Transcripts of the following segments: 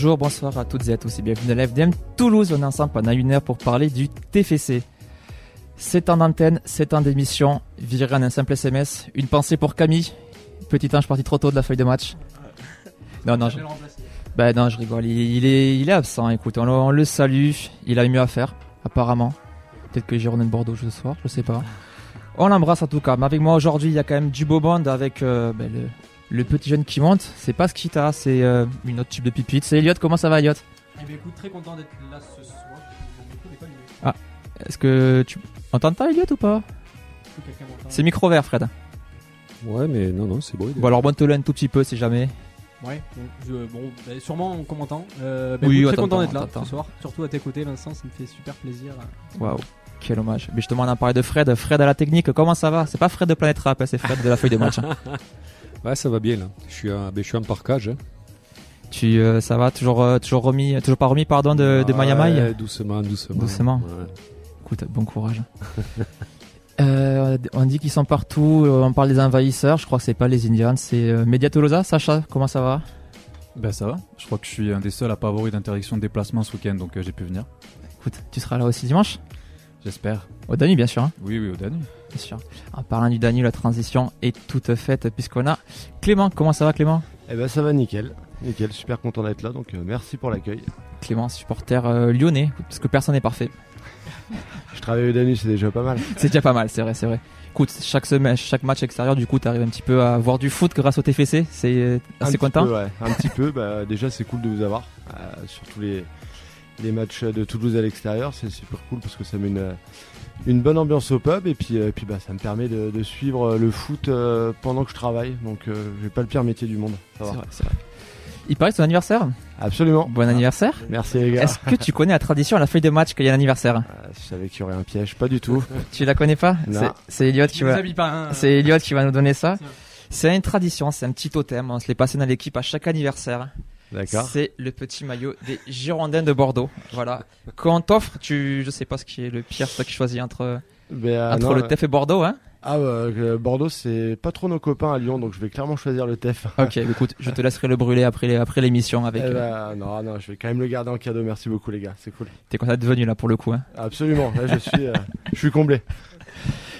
Bonjour, bonsoir à toutes et à tous et bienvenue à l'FDM Toulouse. On est ensemble pendant une heure pour parler du TFC. C'est en antenne, c'est en d'émission. Virer un simple SMS. Une pensée pour Camille. Petit ange parti trop tôt de la feuille de match. Non, non, je... Bah non, je rigole. Il, est, il est absent. Écoute, on, on, le salue. Il a mieux à faire, apparemment. Peut-être que Girondin de Bordeaux ce soir, je sais pas. On l'embrasse en tout cas. Mais avec moi aujourd'hui, il y a quand même du beau bond avec euh, bah, le, le, petit jeune qui monte. C'est pas Skita, c'est euh, une autre type de pipite. C'est Elliot. Comment ça va, Elliot? Eh bien, écoute, très content d'être là ce soir. Ah, est-ce que tu entends ta Elliot ou pas? C'est micro vert, Fred. Ouais, mais non, non, c'est beau. Bon, alors monte-le un tout petit peu si jamais. Ouais, bon, je, bon bah, sûrement en commentant. Euh, bah, oui, écoute, très content d'être là attends. ce soir. Surtout à tes côtés, Vincent, ça me fait super plaisir. Waouh, quel hommage. Mais justement, on a parlé de Fred. Fred à la technique, comment ça va? C'est pas Fred de Planète Rap, hein, c'est Fred de la feuille de match. Ouais, ça va bien là. Je suis, à, ben, je suis en parcage. hein. Tu, euh, ça va? Toujours, euh, toujours remis, toujours pas remis, pardon, de, de Mayamai Ouais, Doucement, doucement. Doucement. Ouais. Écoute, bon courage. Euh, on dit qu'ils sont partout, on parle des envahisseurs, je crois que c'est pas les Indians, c'est euh, Media Tolosa, Sacha, comment ça va? Ben ça va, je crois que je suis un des seuls à pas avoir eu d'interdiction de déplacement ce week-end, donc euh, j'ai pu venir. Écoute, tu seras là aussi dimanche? J'espère. Au Danube, bien sûr. hein, Oui, oui, au Danube. Bien sûr. En parlant du Danube, la transition est toute faite puisqu'on a Clément. Comment ça va, Clément? Eh ben ça va nickel, nickel, super content d'être là, donc euh, merci pour l'accueil. Clément, supporter euh, lyonnais, parce que personne n'est parfait. Je travaille au Danus, c'est déjà pas mal. C'est déjà pas mal, c'est vrai, c'est vrai. Écoute, chaque semaine, chaque match extérieur, du coup, t'arrives un petit peu à voir du foot grâce au TFC. C'est euh, Un assez content? peu, ouais, Un petit peu, bah, déjà c'est cool de vous avoir, euh, surtout les, les matchs de Toulouse à l'extérieur, c'est super cool parce que ça met une, une bonne ambiance au pub et puis, euh, puis bah, ça me permet de, de suivre le foot euh, pendant que je travaille, donc euh, j'ai pas le pire métier du monde. Ça C'est va. vrai, c'est vrai. Il paraît que c'est ton anniversaire? Absolument. Bon anniversaire? Merci les gars. Est-ce que tu connais la tradition à la feuille de match qu'il y a un anniversaire? Euh, je savais qu'il y aurait un piège, pas du tout. Tu la connais pas? Non. C'est- C'est Elliot qui Je va. les habille pas. hein. C'est Elliot qui va nous donner ça. C'est une tradition, c'est un petit totem. On se l'est passé dans l'équipe à chaque anniversaire. D'accord. C'est le petit maillot des Girondins de Bordeaux. Voilà. Quand t'offre, tu, je sais pas ce qui est le pire, c'est toi qui choisis entre, Mais, euh, entre non, le euh, TEF et Bordeaux, hein. Ah, bah, euh, Bordeaux, c'est pas trop nos copains à Lyon, donc je vais clairement choisir le TEF. Ok, écoute, je te laisserai le brûler après, les- après l'émission avec. Eh euh, ben, non, non, je vais quand même le garder en cadeau. Merci beaucoup, les gars. C'est cool. T'es content d'être venu là pour le coup, hein. Absolument. Là, je suis, euh, je suis comblé.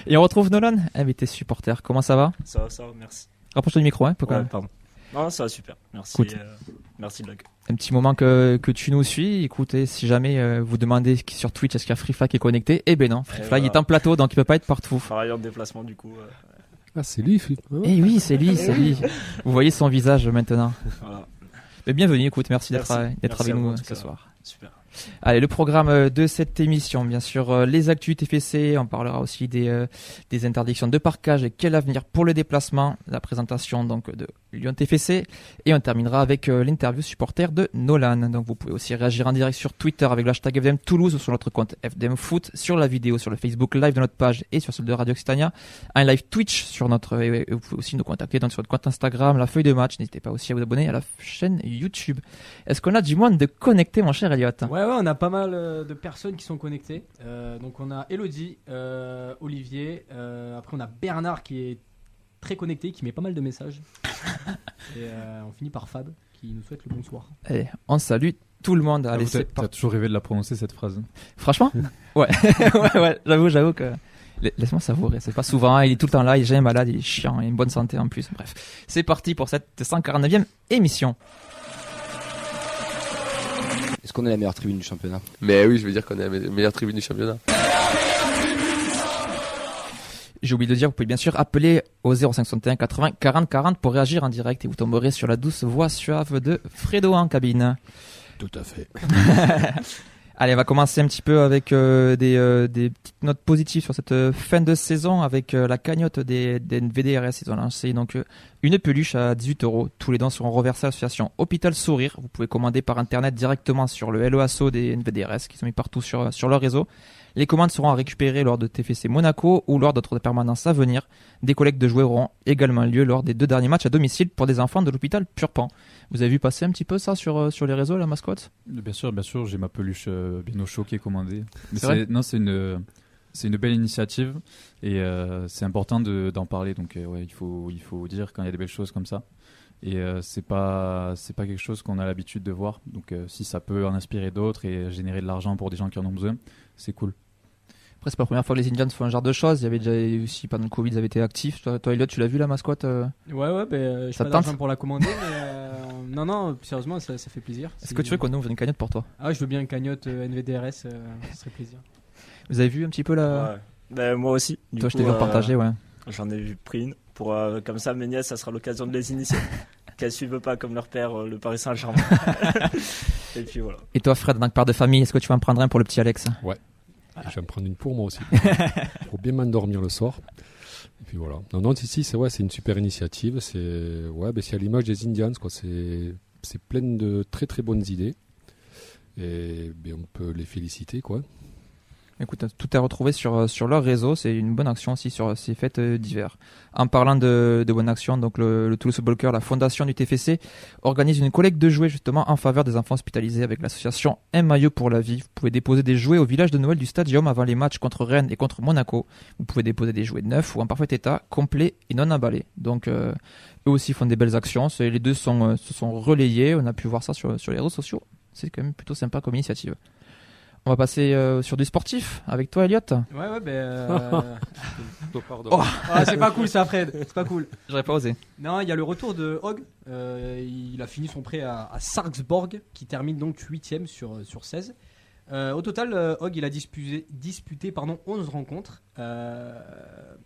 Et on retrouve Nolan, invité supporter. Comment ça va? Ça va, ça va, merci. Rapproche-toi du micro, hein, pour quand Ouais, même. pardon. Non, ça va super. Merci. Écoute. euh, merci Doug. un petit moment que, que tu nous suis. Écoutez, si jamais euh, vous demandez sur Twitch est-ce qu'il y a FreeFly qui est connecté, eh ben non, FreeFly voilà. est en plateau donc il peut pas être partout. Par ailleurs de déplacement, du coup. euh, Ah, c'est lui, Philippe. Ouais. Eh oui, c'est lui, c'est lui. Vous voyez son visage maintenant. voilà. Mais bienvenue, écoute, merci d'être Merci. d'être avec nous ce soir. Super. Allez, le programme euh, de cette émission, bien sûr, euh, les actus TFC, on parlera aussi des, euh, des interdictions de parcage et quel avenir pour le déplacement, la présentation donc de Lyon TFC, et on terminera avec euh, l'interview supporter de Nolan. Donc vous pouvez aussi réagir en direct sur Twitter avec le hashtag FDM Toulouse ou sur notre compte FDM Foot, sur la vidéo sur le Facebook Live de notre page et sur celle de Radio Occitania, un live Twitch sur notre, et vous pouvez aussi nous contacter donc sur notre compte Instagram, la feuille de match, n'hésitez pas aussi à vous abonner à la chaîne YouTube. Est-ce qu'on a du monde de connecté, mon cher Elliot ouais, on a pas mal euh, de personnes qui sont connectées. Euh, donc on a Elodie, euh, Olivier, euh, après on a Bernard qui est très connecté, qui met pas mal de messages. Et euh, on finit par Fab qui nous souhaite le bonsoir. Allez, on salue tout le monde. Allez, Ah, c'est T'as toujours rêvé de la prononcer cette phrase. Franchement Ouais, ouais, ouais, j'avoue, j'avoue que. La- Laisse-moi savourer, c'est pas souvent, hein, il est tout le temps là, il est jamais malade, il est chiant, il a une bonne santé en plus. Bref, c'est parti pour cette 149e émission. Est-ce qu'on est la meilleure tribune du championnat Mais oui, je veux dire qu'on est la me- meilleure tribune du championnat. J'ai oublié de dire, vous pouvez bien sûr appeler au 0561 80 40 40 pour réagir en direct et vous tomberez sur la douce voix suave de Fredo en cabine. Tout à fait. Allez, on va commencer un petit peu avec euh, des, euh, des petites notes positives sur cette euh, fin de saison avec la cagnotte des, des VDRS. Ils ont lancé donc une peluche à 18 euros. Tous les dons seront reversés à l'association Hôpital Sourire. Vous pouvez commander par internet directement sur le LEASO des NVDRS qui sont mis partout sur, sur leur réseau. Les commandes seront à récupérer lors de TFC Monaco ou lors d'autres permanences à venir. Des collectes de jouets auront également lieu lors des deux derniers matchs à domicile pour des enfants de l'hôpital Purpan. Vous avez vu passer un petit peu ça sur, euh, sur les réseaux, la mascotte? Bien sûr, bien sûr, j'ai ma peluche euh, bien au chaud qui est commandée. Mais C'est vrai non, c'est une, c'est une belle initiative et euh, c'est important de- d'en parler. Donc, euh, ouais, il faut, il faut dire quand il y a des belles choses comme ça. Et euh, c'est pas c'est pas quelque chose qu'on a l'habitude de voir. Donc euh, si ça peut en inspirer d'autres et générer de l'argent pour des gens qui en ont besoin, c'est cool. Après, c'est pas la première fois que les Indians font un genre de choses. Il y avait déjà eu aussi pendant le Covid, ils avaient été actifs. Toi, toi Elliot, tu l'as vu la mascotte euh Ouais, ouais, ben, j'ai Ça pas te tente d'argent pour la commander, mais euh, non, non, sérieusement, ça, ça fait plaisir. Est-ce que tu veux qu'on ouvre une cagnotte pour toi? Ah, ouais, je veux bien une cagnotte euh, NVDRS, euh, ça serait plaisir. Vous avez vu un petit peu la. Ouais. Ben, moi aussi. Du Toi, je t'ai vu euh, partager, ouais. J'en ai vu pris une. Pour, euh, comme ça, mes nièces, ça sera l'occasion de les initier. Qu'elles suivent pas comme leur père, euh, le Paris Saint-Germain. Et puis voilà. Et toi, Fred, en tant que père de famille, est-ce que tu vas en prendre un pour le petit Alex? Je vais me prendre une pour moi aussi. pour bien m'endormir le soir. Et puis voilà. Non, non, si, si, c'est ouais, c'est une super initiative. C'est ouais, ben, c'est à l'image des Indians, quoi. C'est c'est plein de très très bonnes idées. Et ben, on peut les féliciter, quoi. Écoute, tout est retrouvé sur, euh, sur leur réseau. C'est une bonne action aussi sur ces fêtes euh, d'hiver. En parlant de, de bonne action, donc le, Toulouse Club, la fondation du TFC, organise une collecte de jouets justement en faveur des enfants hospitalisés avec l'association Un maillot pour la vie. Vous pouvez déposer des jouets au village de Noël du Stadium avant les matchs contre Rennes et contre Monaco. Vous pouvez déposer des jouets neufs ou en parfait état, complets et non emballés. Donc euh, eux aussi font des belles actions. Les deux euh, se sont relayés. On a pu voir ça sur, sur les réseaux sociaux. C'est quand même plutôt sympa comme initiative. On va passer euh, sur du sportif avec toi, Elliot. Ouais, ouais, ben. euh, pardon. Oh. ah, c'est pas cool ça, Fred, c'est pas cool. J'aurais pas osé. Non, il y a le retour de Hogg. Euh, il a fini son prêt à, à Sarpsborg, qui termine donc 8ème sur, sur 16. Euh, au total, Hogg il a disputé, disputé pardon, 11 rencontres euh,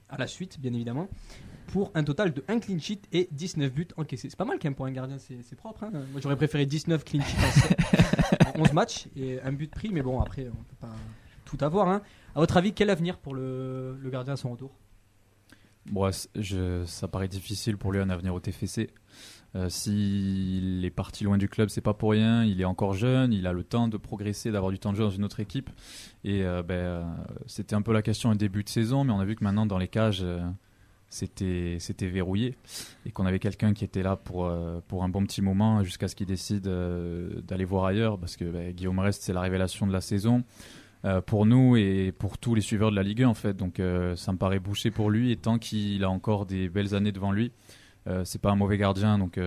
à la suite, bien évidemment, pour un total de 1 clean sheet et 19 buts encaissés. C'est pas mal quand même pour un gardien, c'est propre. hein. Moi j'aurais préféré 19 clean sheets en, en 11 matchs et un but pris, mais bon, après on peut pas tout avoir. Hein. À votre avis, quel avenir pour le, le gardien à son retour? Bon, je, ça paraît difficile pour lui un avenir au TFC. Euh, S'il est parti loin du club, c'est pas pour rien. Il est encore jeune, il a le temps de progresser, d'avoir du temps de jeu dans une autre équipe. Et euh, ben, euh, c'était un peu la question au début de saison, mais on a vu que maintenant dans les cages, euh, c'était c'était verrouillé et qu'on avait quelqu'un qui était là pour euh, pour un bon petit moment jusqu'à ce qu'il décide euh, d'aller voir ailleurs, parce que ben, Guillaume Rest c'est la révélation de la saison. euh, pour nous et pour tous les suiveurs de la Ligue 1 en fait. Donc ça me paraît bouché pour lui et tant qu'il a encore des belles années devant lui, c'est pas un mauvais gardien. Donc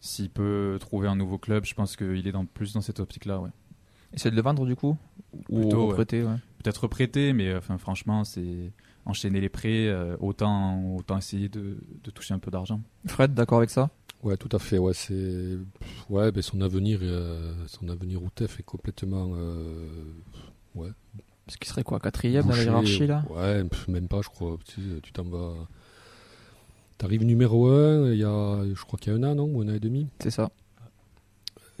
s'il peut trouver un nouveau club, je pense qu'il est dans, plus dans cette optique-là. Ouais. Essayer de le vendre du coup? Ou Plutôt, ouais. recruter, ouais. Peut-être prêter, mais enfin franchement c'est enchaîner les prêts, euh, autant autant essayer de, de toucher un peu d'argent. Fred, d'accord avec ça? Ouais, tout à fait. Ouais, c'est ouais, ben son avenir, euh, son avenir au TEF est complètement euh, ouais. Ce qui serait quoi Quatrième dans la hiérarchie là? Ouais, même pas, je crois. Tu t'en vas. T'arrives numéro 1, il y a, je crois qu'il y a un an, non? Ou un an et demi? C'est ça.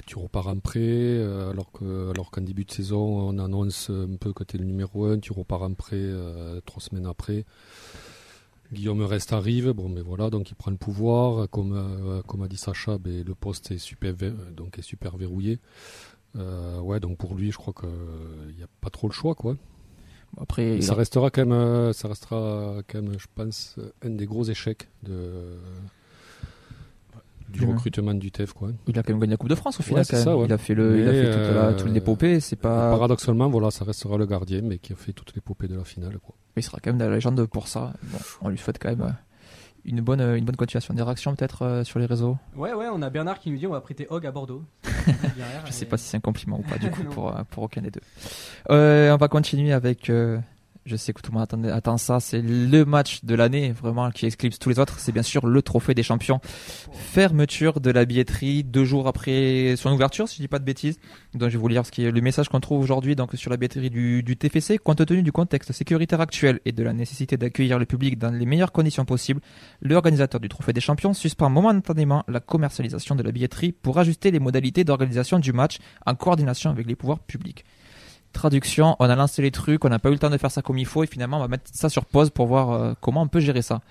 Tu repars en prêt, euh, alors que, alors qu'en début de saison, on annonce un peu que tu es le numéro 1, tu repars en prêt euh, trois semaines après. Guillaume Reste arrive, bon, mais voilà, donc il prend le pouvoir. Comme, euh, comme a dit Sacha, ben, le poste est super, donc est super verrouillé. Euh, ouais, donc pour lui, je crois qu'il n'y a pas trop le choix, quoi. Après, ça restera quand même, ça restera quand même, je pense, un des gros échecs de, du recrutement du TEF, quoi. il a quand même gagné la Coupe de France au final. Ouais, quand ça, même. ouais. Il a fait le, il a fait toute la, euh, toute l'épopée. C'est pas. Paradoxalement, voilà, ça restera le gardien, mais qui a fait toute l'épopée de la finale, quoi. Il sera quand même de la légende pour ça. Bon, on lui souhaite quand même euh, une bonne, euh, une bonne continuation. Des réactions peut-être euh, sur les réseaux. Ouais, ouais, on a Bernard qui nous dit on va prêter Hogg à Bordeaux. Je sais pas si c'est un compliment ou pas du coup pour, euh, pour aucun des deux. Euh, on va continuer avec. euh, je sais que tout le monde attend ça. C'est le match de l'année vraiment qui éclipse tous les autres. C'est bien sûr le trophée des champions. Fermeture de la billetterie deux jours après son ouverture, si je dis pas de bêtises. Donc je vais vous lire ce qui est le message qu'on trouve aujourd'hui donc sur la billetterie du, du TFC. Compte tenu du contexte sécuritaire actuel et de la nécessité d'accueillir le public dans les meilleures conditions possibles, l'organisateur du Trophée des Champions suspend momentanément la commercialisation de la billetterie pour ajuster les modalités d'organisation du match en coordination avec les pouvoirs publics. Traduction, on a lancé les trucs, on n'a pas eu le temps de faire ça comme il faut et finalement on va mettre ça sur pause pour voir euh, comment on peut gérer ça.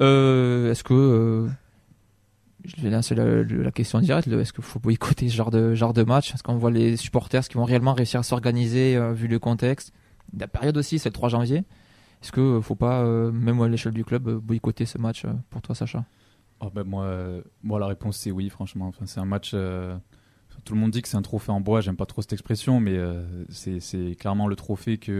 Euh, est-ce que... euh, je vais lancer la, question directe, est-ce qu'il faut boycotter ce genre de, match? Est-ce qu'on voit les supporters, est-ce qu'ils vont réellement réussir à s'organiser vu le contexte? La période aussi, c'est le 3 janvier. Est-ce qu'il ne faut pas, même à l'échelle du club, boycotter ce match pour toi Sacha? Oh, ben, moi, la réponse c'est oui, franchement. C'est un match. Tout le monde dit que c'est un trophée en bois. J'aime pas trop cette expression, mais euh, c'est clairement le trophée qui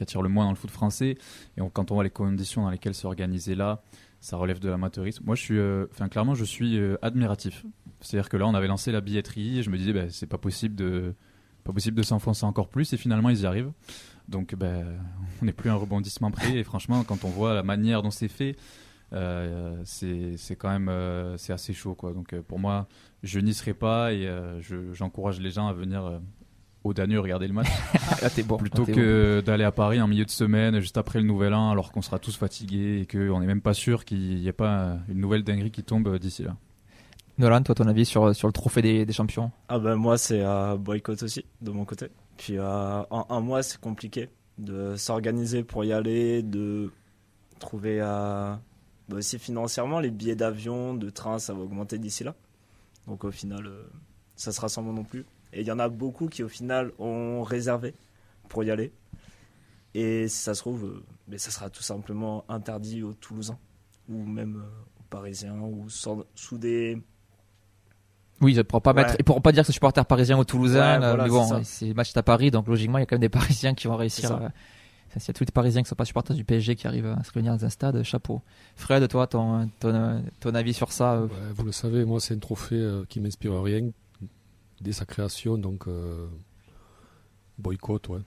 attire le moins dans le foot français. Et quand on voit les conditions dans lesquelles c'est organisé là, ça relève de l'amateurisme. Moi, je suis, euh, clairement, je suis euh, admiratif. C'est-à-dire que là, on avait lancé la billetterie et je me disais, bah, c'est pas possible de, pas possible de s'enfoncer encore plus. Et finalement, ils y arrivent. Donc, ben, on n'est plus un rebondissement près. Et franchement, quand on voit la manière dont c'est fait, c'est c'est quand même, euh, c'est assez chaud, quoi. Donc, euh, pour moi, je n'y serai pas et euh, je- j'encourage les gens à venir euh, au Danube regarder le match Là, t'es bon. plutôt Là, que d'aller à Paris en milieu de semaine juste après le nouvel an alors qu'on sera tous fatigués et qu'on n'est même pas sûr qu'il n'y ait pas euh, une nouvelle dinguerie qui tombe euh, d'ici là. Nolan, toi, ton avis sur, sur le trophée des, des champions? Ah ben moi c'est à boycott aussi de mon côté. Puis euh, en un mois c'est compliqué de s'organiser pour y aller, de trouver à bah, aussi financièrement les billets d'avion, de train ça va augmenter d'ici là. Donc au final euh, ça sera sans moi non plus. Et il y en a beaucoup qui au final ont réservé pour y aller. Et si ça se trouve, euh, mais ça sera tout simplement interdit aux Toulousains ou même euh, aux Parisiens ou sans- sous des Oui, ils ne pourront pas, Ouais. mettre, pourront pas dire que c'est supporter parisien ou toulousain. Ouais, euh, voilà, mais bon, c'est match à Paris, donc logiquement, il y a quand même des Parisiens qui vont réussir. Euh, enfin, S'il y a tous les Parisiens qui ne sont pas supporters du PSG qui arrivent à se réunir dans un stade, chapeau. Fred, toi, ton, ton, ton avis sur ça euh, Ouais, vous le savez, moi, c'est un trophée euh, qui m'inspire rien dès sa création, donc euh, boycott, ouais.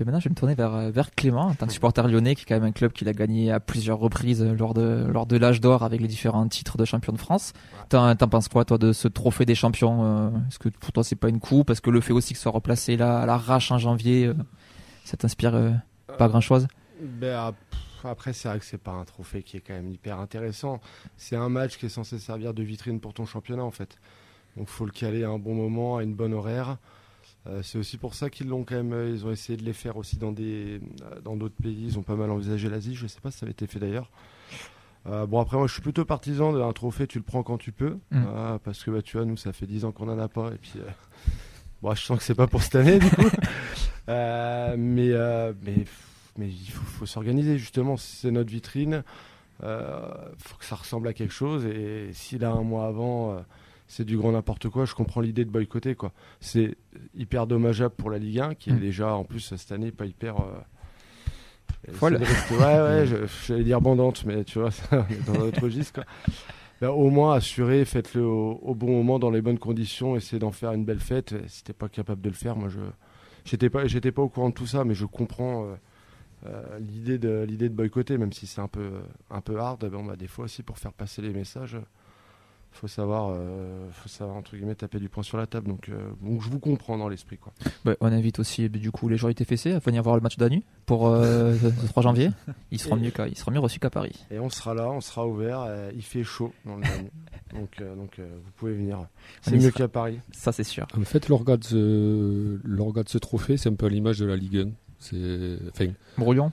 Mais maintenant, je vais me tourner vers, euh, vers Clément, en tant que supporter lyonnais, qui est quand même un club qu'il a gagné à plusieurs reprises euh, lors de, lors de l'âge d'or avec les différents titres de champion de France. T'en, t'en penses quoi, toi, de ce trophée des champions euh, Est-ce que pour toi, c'est pas une coupe? Parce que le fait aussi que ce soit replacé là, à l'arrache en janvier, euh, ça t'inspire euh, pas grand chose Ben, ap- après, c'est vrai que c'est pas un trophée qui est quand même hyper intéressant. C'est un match qui est censé servir de vitrine pour ton championnat, en fait. Donc, faut le caler à un bon moment, à une bonne horaire. Euh, c'est aussi pour ça qu'ils l'ont quand même. euh, Ils ont essayé de les faire aussi dans des euh, dans d'autres pays. Ils ont pas mal envisagé l'Asie. Je sais pas si ça avait été fait d'ailleurs. Euh, bon après moi je suis plutôt partisan d'un trophée tu le prends quand tu peux Mm. Euh, parce que bah tu vois nous ça fait 10 ans qu'on en a pas et puis euh, bon je sens que c'est pas pour cette année du coup Euh, mais euh, mais mais il faut, faut s'organiser justement c'est notre vitrine euh, faut que ça ressemble à quelque chose et si là un mois avant c'est du grand n'importe quoi je comprends l'idée de boycotter quoi c'est hyper dommageable pour la Ligue 1 qui est Mm. déjà en plus cette année pas hyper Folle. ouais ouais je- j'allais dire bandante mais tu vois ça, on est dans un autre registre quoi. Ben, au moins assurer faites-le au, bon moment dans les bonnes conditions essayez d'en faire une belle fête. Si t'es pas capable de le faire moi je j'étais pas j'étais pas au courant de tout ça mais je comprends euh, euh, l'idée de l'idée boycotter même si c'est un peu un peu hard bon bah des fois aussi pour faire passer les messages faut savoir euh, faut savoir entre guillemets taper du poing sur la table donc euh, donc je vous comprends dans l'esprit quoi Bah, On invite aussi du coup les joueurs du TFC à venir voir le match d'Anu pour euh, le 3 janvier. Ils seront mieux, ils seront mieux reçus qu'à Paris. et on sera là on sera ouvert euh, il fait chaud dans le donc euh, donc euh, vous pouvez venir c'est mieux sera. qu'à Paris Ça, c'est sûr. En fait, l'orga de, ce- l'orga de ce trophée, c'est un peu à l'image de la Ligue 1. C'est, enfin, Brouillon?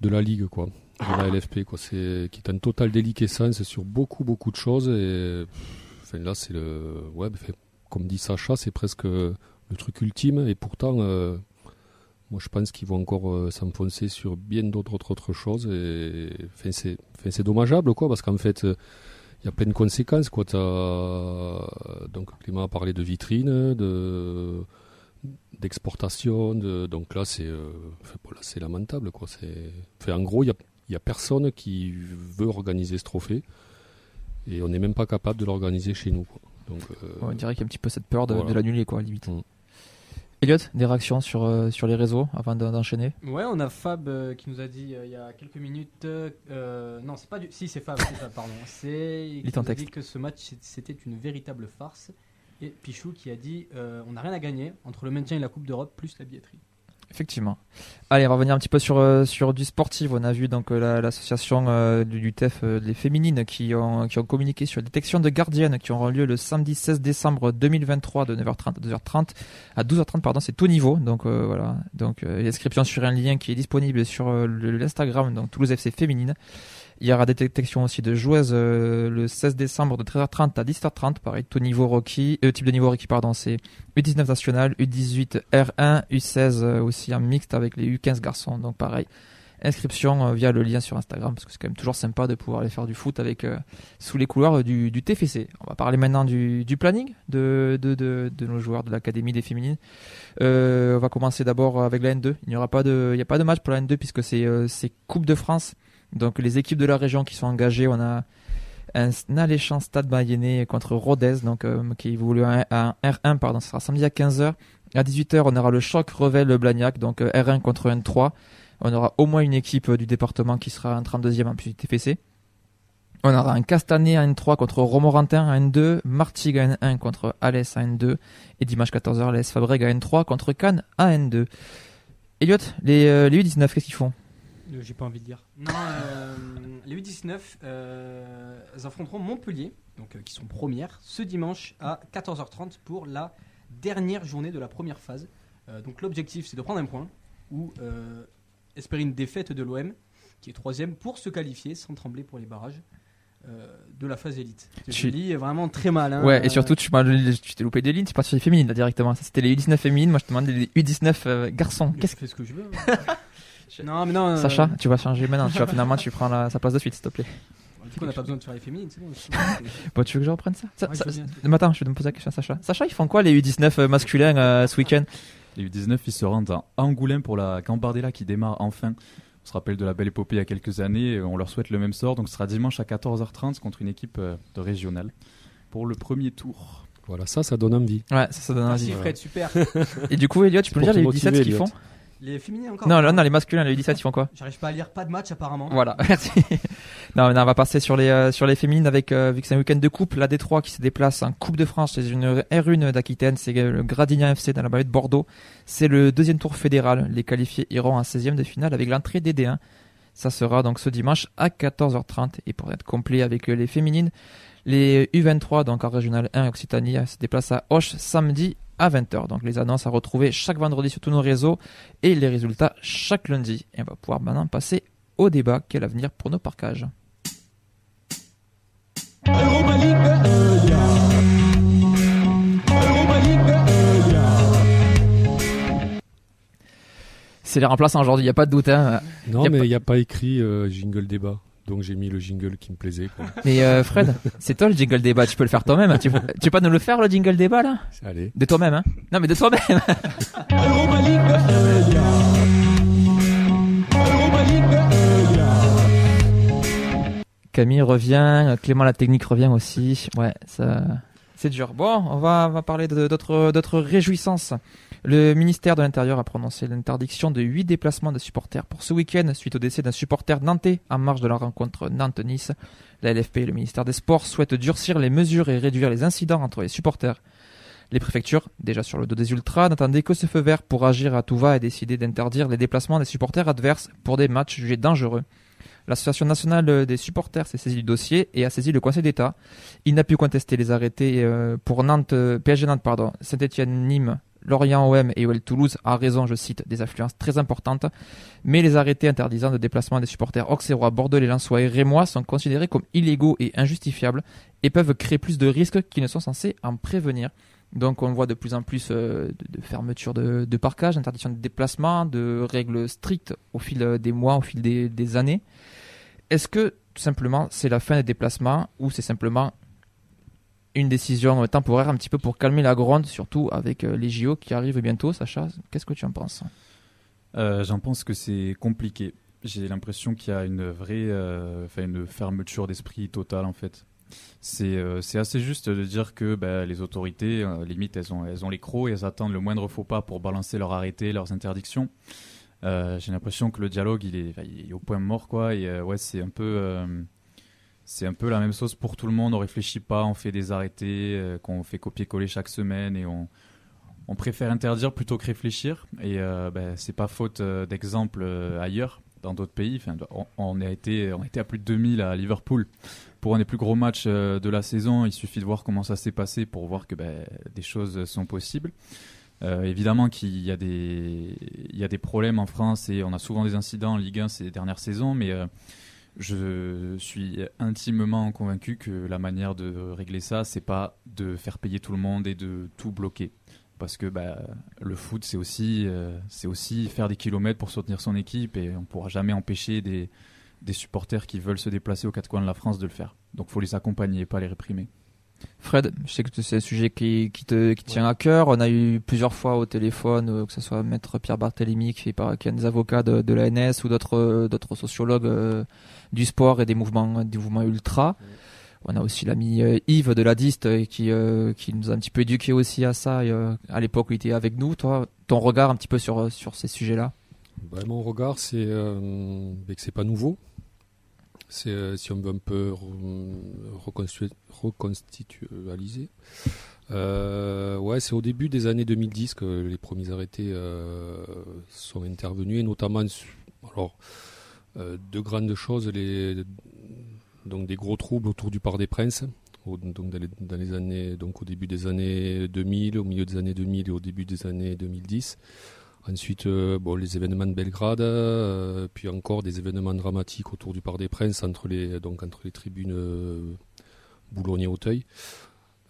de la Ligue, quoi. De la LFP, quoi. C'est, qui est en totale déliquescence sur beaucoup, beaucoup de choses. Et, enfin, là, c'est le, ouais, enfin, comme dit Sacha, c'est presque le truc ultime. Et pourtant, euh, moi, je pense qu'ils vont encore euh, s'enfoncer sur bien d'autres autres, autres choses. Et, enfin, c'est, enfin, c'est dommageable, quoi, parce qu'en fait, euh, il y a plein de conséquences, quoi. T'as- donc, Clément a parlé de vitrine, de, d'exportation. De, donc là, c'est euh, enfin, bon, lamentable. Quoi. C'est, enfin, en gros, il n'y a, il y a personne qui veut organiser ce trophée et on n'est même pas capable de l'organiser chez nous. Quoi. Donc, euh, On dirait qu'il y a un petit peu cette peur de, Voilà. de l'annuler, quoi, limite. Mm. Elliot, des réactions sur, euh, sur les réseaux avant d'en- d'enchaîner? Ouais, on a Fab euh, qui nous a dit euh, il y a quelques minutes. non, c'est pas du. Si, c'est Fab, c'est Fab, pardon. C'est. nous a dit que ce match c'était une véritable farce. Et Pichou qui a dit euh, on n'a rien à gagner entre le maintien et la Coupe d'Europe plus la billetterie. Effectivement. Allez, on va revenir un petit peu sur, euh, sur du sportif. On a vu donc euh, la- l'association euh, du, TEF, euh, les féminines, qui ont, qui ont communiqué sur la détection de gardiennes qui auront lieu le samedi 16 décembre 2023 de 9h30 à 12h30. À 12h30, pardon, c'est tout niveau. Donc euh, voilà. Donc euh, inscription sur un lien qui est disponible sur euh, l'Instagram, donc Toulouse FC féminine. Il y aura des aussi de joueuses euh, le 16 décembre de 13h30 à 17h30. Pareil, tout niveau requis, euh, type de niveau requis, pardon, c'est U19 national, U18 R1, U16 euh, aussi en mixte avec les U15 garçons. Donc pareil, inscription euh, via le lien sur Instagram parce que c'est quand même toujours sympa de pouvoir aller faire du foot avec euh, sous les couloirs du, TFC. On va parler maintenant du, planning de, de, nos joueurs de l'académie des féminines. On va commencer d'abord avec la N2. Il n'y aura pas de, il a pas de match pour la N2 puisque c'est Coupe de France. Donc les équipes de la région qui sont engagées, on a un alléchant stade mayennais contre Rodez, donc euh, qui évolue à un R1, pardon, ce sera samedi à 15h. À 18h, on aura le choc Revel-Blagnac, donc euh, R1 contre N3. On aura au moins une équipe euh, du département qui sera en 32e en plus du TFC. On aura un Castanet à N3 contre Romorantin à N2, Martigues à N1 contre Alès à N2, et dimanche 14h, l'AS Fabreg à N3 contre Cannes à N2. Elliot, les, euh, les U19, qu'est-ce qu'ils font? J'ai pas envie de dire. Non, euh, les U19, euh, elles affronteront Montpellier, donc, euh, qui sont premières, ce dimanche à 14h30 pour la dernière journée de la première phase. Euh, donc l'objectif, c'est de prendre un point ou euh, espérer une défaite de l'OM, qui est troisième, pour se qualifier sans trembler pour les barrages. euh, de la phase élite. Je Tu- lis vraiment très mal. hein. Ouais, et Euh, surtout, tu, t'es loupé des lignes, tu parti sur les féminines là directement. Ça, c'était les U19 féminines, moi je te demande les U19 euh, garçons. je Qu'est-ce fais ce que je veux. hein. non, mais non. euh, Sacha, tu vas changer maintenant. Tu vas finalement, tu prends la- sa place de suite, s'il te plaît. Du coup, on n'a pas besoin de faire les féminines, c'est bon. tu veux que je reprenne ça, ça, Ouais, ça- bien. Attends, je vais me poser la question à Sacha. Sacha, ils font quoi les U19 euh, masculins euh, ce week-end? Les U19, ils se rendent à Angoulême pour la Gambardella qui démarre enfin. On se rappelle de la belle épopée il y a quelques années. et On leur souhaite le même sort. Donc ce sera dimanche à 14h30 contre une équipe de régionale pour le premier tour. Voilà, ça, ça donne envie. Ouais, ça, ça donne Merci envie. Fred, super. Et du coup, Elliot, tu peux me dire les U17 ce qu'ils font? Elliot. Les féminines encore Non, non, les masculins, les U17, ils font quoi J'arrive pas à lire, pas de match apparemment. Voilà, merci. non, mais on va passer sur les euh, sur les féminines avec euh, vu que c'est un week-end de coupe, la D3 qui se déplace en Coupe de France, c'est une R1 d'Aquitaine, c'est le Gradignan FC dans la vallée de Bordeaux. C'est le deuxième tour fédéral. Les qualifiés iront en 16e de finale avec l'entrée des D1. Ça sera donc ce dimanche à 14h30 et pour être complet avec euh, les féminines, les U23 donc en régional 1 Occitanie se déplacent à Auch samedi à 20h. Donc les annonces à retrouver chaque vendredi sur tous nos réseaux et les résultats chaque lundi. Et on va pouvoir maintenant passer au débat quel avenir pour nos parcages. C'est les remplaçants aujourd'hui, il n'y a pas de doute. Hein. Non, a mais pas- il n'y a pas écrit euh, jingle débat. Donc j'ai mis le jingle qui me plaisait. Quoi. Mais euh, Fred, c'est toi le jingle débat, tu peux le faire toi-même. hein. Tu, tu peux pas nous le faire le jingle débat là? Allez. De toi-même, hein Non mais de toi-même Camille revient, Clément la technique revient aussi. Ouais, ça, c'est dur. Bon, on va, on va parler de- d'autres, d'autres réjouissances. Le ministère de l'Intérieur a prononcé l'interdiction de 8 déplacements de supporters pour ce week-end suite au décès d'un supporter nantais en marge de la rencontre Nantes-Nice. La LFP et le ministère des Sports souhaitent durcir les mesures et réduire les incidents entre les supporters. Les préfectures, déjà sur le dos des ultras, n'attendaient que ce feu vert pour agir à tout va et décider d'interdire les déplacements des supporters adverses pour des matchs jugés dangereux. L'Association nationale des supporters s'est saisie du dossier et a saisi le Conseil d'État. Il n'a pu contester les arrêtés euh, pour Nantes, euh, PSG Nantes, pardon, Saint-Etienne, Nîmes, Lorient OM et OL Toulouse à raison, je cite, des affluences très importantes. Mais les arrêtés interdisant le déplacement des supporters auxerrois, bordelais, lensois et rémois sont considérés comme illégaux et injustifiables et peuvent créer plus de risques qu'ils ne sont censés en prévenir. Donc on voit de plus en plus euh, de, fermetures de, de parkage, d'interdiction de déplacement, de règles strictes au fil des mois, au fil des, des années. Est-ce que tout simplement c'est la fin des déplacements ou c'est simplement une décision temporaire un petit peu pour calmer la gronde, surtout avec euh, les JO qui arrivent bientôt, Sacha Qu'est-ce que tu en penses? Euh, J'en pense que c'est compliqué. J'ai l'impression qu'il y a une vraie, euh, une fermeture d'esprit totale en fait. C'est euh, assez juste de dire que bah, les autorités, euh, limite, elles ont, elles ont les crocs et elles attendent le moindre faux pas pour balancer leurs arrêtés, leurs interdictions. J'ai l'impression que le dialogue, il est, il est au point mort, quoi. Et ouais, c'est un peu, c'est un peu la même chose pour tout le monde. On réfléchit pas, on fait des arrêtés, euh, qu'on fait copier-coller chaque semaine et on, préfère interdire plutôt que réfléchir. Et euh, ben, c'est pas faute euh, d'exemples euh, ailleurs, dans d'autres pays. On, a été, on été à plus de 2000 à Liverpool pour un des plus gros matchs de la saison. Il suffit de voir comment ça s'est passé pour voir que ben, des choses sont possibles. Évidemment qu'il y a des, problèmes en France et on a souvent des incidents en Ligue 1 ces dernières saisons, mais je suis intimement convaincu que la manière de régler ça, c'est pas de faire payer tout le monde et de tout bloquer. parce que bah, le foot c'est aussi euh, c'est aussi faire des kilomètres pour soutenir son équipe et on pourra jamais empêcher des, des supporters qui veulent se déplacer aux quatre coins de la France de le faire. Donc faut les accompagner, pas les réprimer. Fred, je sais que c'est un sujet qui, te qui tient à cœur. On a eu plusieurs fois au téléphone, euh, que ce soit Maître Pierre Barthélémy qui est, un des avocats de, de l'ANS ou d'autres euh, d'autres sociologues euh, du sport et des mouvements du mouvement ultra. On a aussi l'ami Yves de la Diste qui qui nous a un petit peu éduqué aussi à ça euh, à l'époque il était avec nous. Toi, ton regard un petit peu sur sur ces sujets-là? Bah, mon regard, c'est que c'est pas nouveau. C'est euh, si on veut un peu re- reconstitu- reconstitualiser. Euh, ouais, c'est au début des années 2010 que les premiers arrêtés euh, sont intervenus, et notamment alors euh, deux grandes choses, les donc des gros troubles autour du Parc des Princes. donc dans les, dans les années, donc au début des années 2000, au milieu des années 2000 et au début des années 2010. Ensuite, euh, bon, les événements de Belgrade, euh, puis encore des événements dramatiques autour du Parc des Princes, entre les, donc entre les tribunes euh, Boulogne et Auteuil.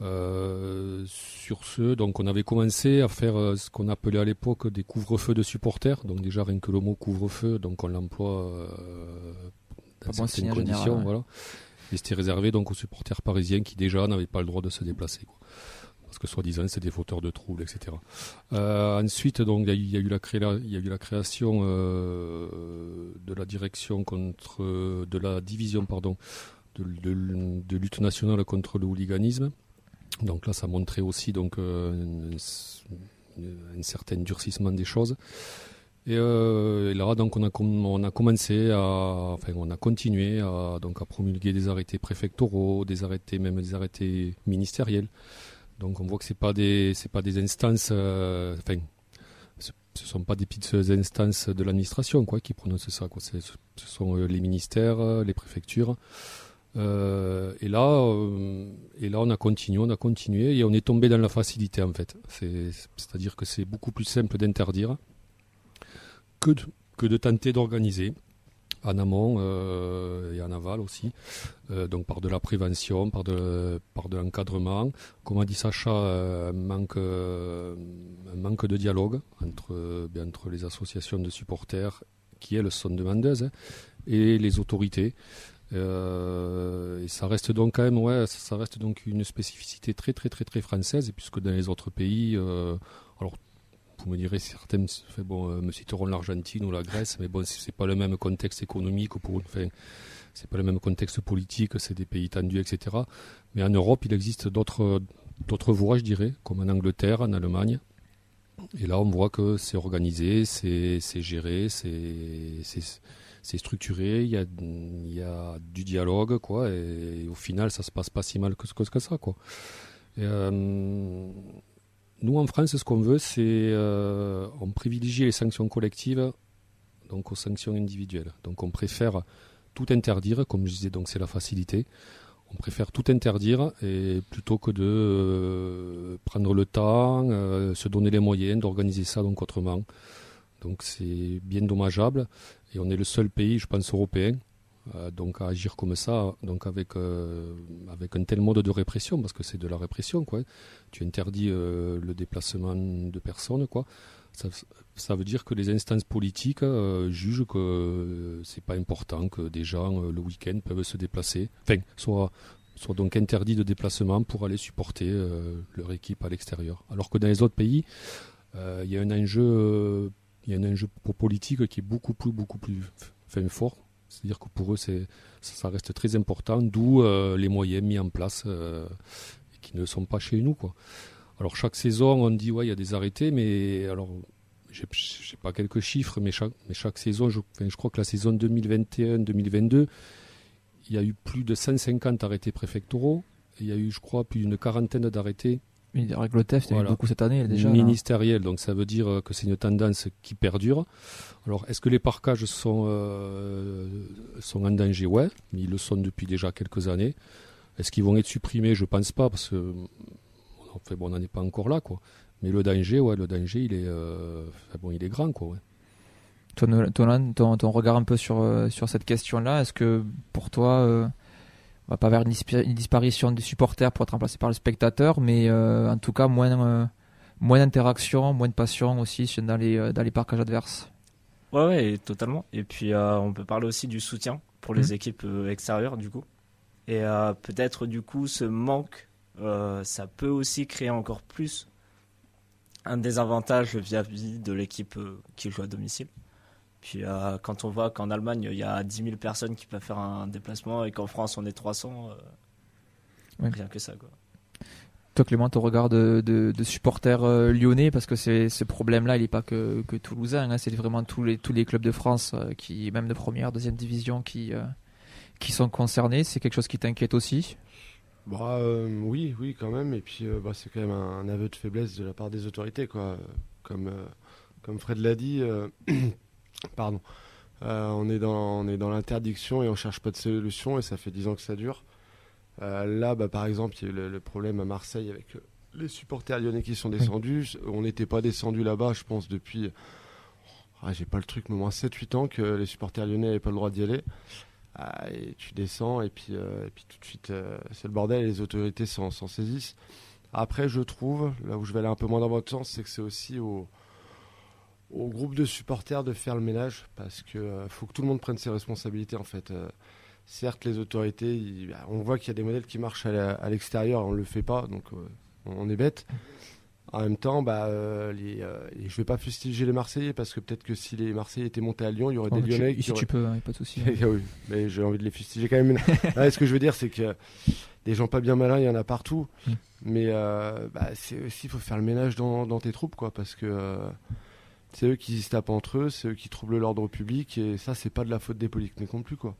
Euh, sur ce, donc on avait commencé à faire euh, ce qu'on appelait à l'époque des couvre-feux de supporters. Donc déjà rien que le mot couvre-feu, donc on l'emploie euh, dans bon certaines général, conditions, ouais. voilà. Et c'était réservé donc aux supporters parisiens qui déjà n'avaient pas le droit de se déplacer. Quoi. Parce que soi-disant c'est des fauteurs de troubles, etc. Euh, ensuite, donc il y a eu- la création euh, de la direction contre, de la division, pardon, de, lutte nationale contre le hooliganisme. Donc là, ça montrait aussi donc euh, un, certain durcissement des choses. Et, là, donc, on a, on a commencé à, enfin, on a continué à, donc, à promulguer des arrêtés préfectoraux, des arrêtés, même des arrêtés ministériels. Donc, on voit que c'est pas pas des instances, euh, enfin, ce sont pas des petites instances de l'administration, quoi, qui prononcent ça, quoi. Ce sont euh, les ministères, euh, les préfectures. Et là, et là, on a continué, on a continué, et on est tombé dans la facilité en fait. C'est- C'est-à-dire que c'est beaucoup plus simple d'interdire que que de tenter d'organiser en amont euh, et en aval aussi, Euh, donc par de la prévention, par de, par de l'encadrement. Comme a dit Sacha, euh, un manque, manque de dialogue entre, bien, entre les associations de supporters qui elles sont demandeuses hein, et les autorités. Et ça reste donc quand même, ouais, ça reste donc une spécificité très très très très française, puisque dans les autres pays, euh, alors vous me direz certains bon, euh, me citeront l'Argentine ou la Grèce, mais bon, c'est pas le même contexte économique, pour, enfin, c'est pas le même contexte politique, c'est des pays tendus, etc. Mais en Europe, il existe d'autres d'autres voies, je dirais, comme en Angleterre, en Allemagne. Et là, on voit que c'est organisé, c'est géré, c'est structuré, il y a, y a du dialogue, quoi, et, au final, ça se passe pas si mal que, que, que ça, quoi. Euh, nous, en France, ce qu'on veut, c'est euh, on privilégie les sanctions collectives donc aux sanctions individuelles. Donc on préfère tout interdire, comme je disais, c'est la facilité. On préfère tout interdire et plutôt que de euh, prendre le temps, euh, se donner les moyens d'organiser ça autrement. Donc c'est bien dommageable et on est le seul pays, je pense, européen, euh, donc à agir comme ça, donc avec euh, avec un tel mode de répression, parce que c'est de la répression, quoi. Tu interdis euh, le déplacement de personnes, quoi. Ça, veut dire que les instances politiques jugent que c'est pas important que des gens le week-end peuvent se déplacer, enfin, soit donc interdits de déplacement pour aller supporter leur équipe à l'extérieur. Alors que dans les autres pays, il y a un enjeu, y a un enjeu po- politique qui est beaucoup plus, beaucoup plus fort. C'est-à-dire que pour eux, ça, reste très important, d'où euh, les moyens mis en place euh, qui ne sont pas chez nous. Quoi. Alors chaque saison, on dit ouais, il y a des arrêtés, mais alors j'ai, j'ai pas quelques chiffres, mais chaque, mais chaque saison, je, je crois que la saison 2021-2022, il y a eu plus de 150 arrêtés préfectoraux. Il y a eu, je crois, plus d'une quarantaine d'arrêtés Mais avec le TEF, il y a eu beaucoup cette année déjà. ministériel, donc ça veut dire euh, que c'est une tendance qui perdure. Alors, est-ce que les parcages sont, euh, sont en danger? Ouais, mais ils le sont depuis déjà quelques années. Est-ce qu'ils vont être supprimés? Je pense pas, parce que enfin, bon, on n'en est pas encore là, quoi. Mais le danger, ouais, le danger, il est, euh, enfin, bon, il est grand, quoi. ouais. Ton, ton, ton, ton regard un peu sur, euh, sur cette question-là, est-ce que pour toi, euh, on va pas vers une, dispa- une disparition des supporters pour être remplacé par le spectateur, mais euh, en tout cas moins, euh, moins d'interaction, moins de passion aussi dans les, euh, dans les parcages adverses. Ouais, ouais, totalement. Et puis, euh, on peut parler aussi du soutien pour les Mhm. équipes extérieures, du coup. Et peut-être, du coup, ce manque, ça peut aussi créer encore plus un désavantage vis-à-vis de l'équipe qui joue à domicile. Puis, euh, quand on voit qu'en Allemagne, il y a 10 000 personnes qui peuvent faire un déplacement et qu'en France, on est 300, euh, Ouais. rien que ça, quoi. Toi, Clément, ton regard de, de, de supporter euh, lyonnais, parce que c'est, ce problème-là, il n'est pas que, que toulousain, hein, c'est vraiment tous les, tous les clubs de France, euh, qui, même de première, deuxième division, qui, euh, qui sont concernés. C'est quelque chose qui t'inquiète aussi? Bah, euh, oui, oui, quand même. Et puis, euh, bah, c'est quand même un, un aveu de faiblesse de la part des autorités, quoi. Comme, euh, comme Fred l'a dit, euh, pardon. Euh, on est dans, on est dans l'interdiction et on cherche pas de solution et ça fait 10 ans que ça dure. Euh, là, bah, par exemple, il y a eu le, le problème à Marseille avec euh, les supporters lyonnais qui sont descendus. On n'était pas descendu là-bas, je pense, depuis. Ah, J'ai pas le truc, mais au moins 7-8 ans que les supporters lyonnais n'avaient pas le droit d'y aller. Ah, et tu descends et puis, euh, et puis tout de suite euh, c'est le bordel et les autorités s'en s'en saisissent. Après je trouve, là où je vais aller un peu moins dans votre sens, c'est que c'est aussi au, au groupe de supporters de faire le ménage parce que euh, faut que tout le monde prenne ses responsabilités en fait. Euh, certes les autorités, ils- bah, on voit qu'il y a des modèles qui marchent à l'extérieur, on le fait pas donc euh, on est bête. En même temps, bah, les, je vais pas fustiger les Marseillais parce que peut-être que si les Marseillais étaient montés à Lyon, il y aurait Oh, des tu- Lyonnais qui Ici, auraient- tu peux, hein, pas de souci. oui, mais j'ai envie de les fustiger quand même. Ouais, ce que je veux dire, c'est que des gens pas bien malins, il y en a partout. Mm. Mais bah, c'est aussi, faut faire le ménage dans, dans tes troupes, quoi, parce que c'est eux qui se tapent entre eux, c'est eux qui troublent l'ordre public, et ça, c'est pas de la faute des politiques non plus, quoi.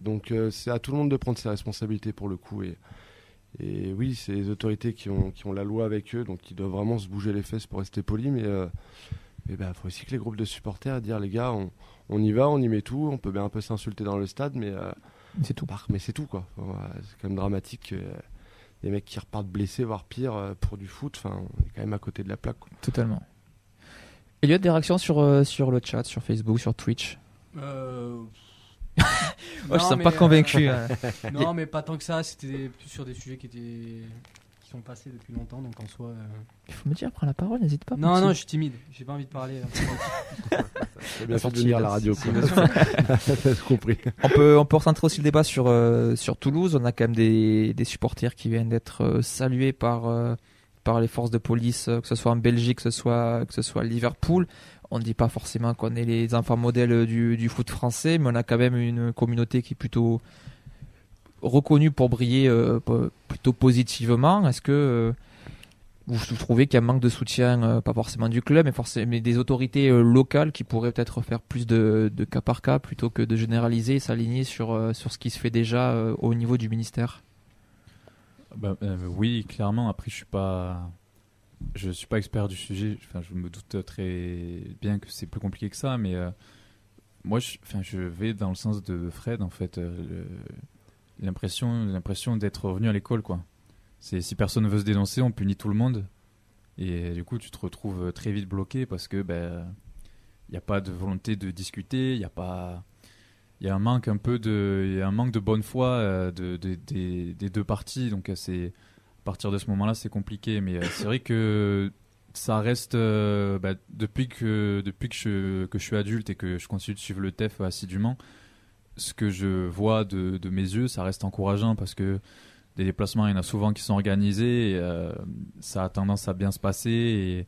Donc, euh, c'est à tout le monde de prendre ses responsabilités pour le coup. Et, et oui, c'est les autorités qui ont, qui ont la loi avec eux, donc qui doivent vraiment se bouger les fesses pour rester polis, mais il faut aussi que les groupes de supporters dire, les gars, on, on y va, on y met tout, on peut bien un peu s'insulter dans le stade, mais, euh, C'est tout. mais c'est tout quoi. C'est quand même dramatique. euh, des mecs qui repartent blessés, voire pire, euh, pour du foot, enfin, on est quand même à côté de la plaque. quoi. Totalement. Elliot, des réactions sur, euh, sur le chat, sur Facebook, sur Twitch Euh, Oh, Je sens mais, pas euh, convaincu. hein. Non, mais pas tant que ça. C'était plus sur des sujets qui étaient qui sont passés depuis longtemps, donc en soi. euh, Il faut me dire, prends la parole, n'hésite pas. Non, non, je suis timide. J'ai pas envie de parler. C'est bien fait de venir à la radio. c'est- quoi. T'as compris. On peut, on peut recentrer aussi le débat sur, euh, sur Toulouse. On a quand même des, des supporters qui viennent d'être euh, salués par, euh, par les forces de police, euh, que ce soit en Belgique, que ce soit, que ce soit à Liverpool. On ne dit pas forcément qu'on est les enfants modèles du, foot français, mais on a quand même une communauté qui est plutôt reconnue pour briller euh, plutôt positivement. Est-ce que euh, vous trouvez qu'il y a un manque de soutien, euh, pas forcément du club, mais, forcément, des autorités locales qui pourraient peut-être faire plus de, cas par cas plutôt que de généraliser et s'aligner sur, sur ce qui se fait déjà au niveau du ministère? Bah, euh, oui, clairement. Après, je suis pas, je suis pas expert du sujet. Enfin, je me doute très bien que c'est plus compliqué que ça, mais euh, moi, je, enfin, je vais dans le sens de Fred, en fait. euh, l'impression, l'impression d'être revenu à l'école, quoi. C'est si personne ne veut se dénoncer, on punit tout le monde, et du coup, tu te retrouves très vite bloqué parce que ben, il n'y a pas de volonté de discuter, il y a pas il y a un manque un peu de il y a un manque de bonne foi euh, de, de- des- deux parties. Donc euh, c'est à partir de ce moment-là c'est compliqué. Mais euh, c'est vrai que ça reste bah, depuis que depuis que je que je suis adulte et que je continue de suivre le TEF assidûment ce que je vois de, de mes yeux ça reste encourageant parce que des déplacements il y en a souvent qui sont organisés ça a tendance à bien se passer et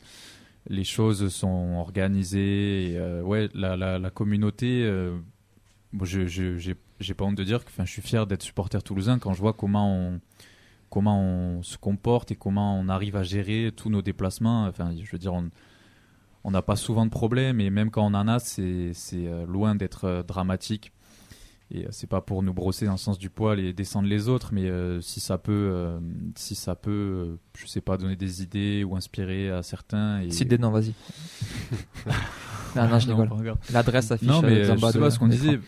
les choses sont organisées. Ouais la, la, communauté Bon, je j'ai pas honte de dire que je suis fier d'être supporter toulousain quand je vois comment on comment on se comporte et comment on arrive à gérer tous nos déplacements. Enfin, je veux dire, on n'a pas souvent de problèmes et même quand on en a, c'est c'est euh, loin d'être euh, dramatique. Et euh, c'est pas pour nous brosser dans le sens du poil et descendre les autres, mais euh, si ça peut, euh, si ça peut, euh, je sais pas, donner des idées ou inspirer à certains. Et... Cite des noms, vas-y. non, non, je Non, rigole. pas encore. L'adresse affiche Non, mais en je bas sais de pas ce qu'on disait.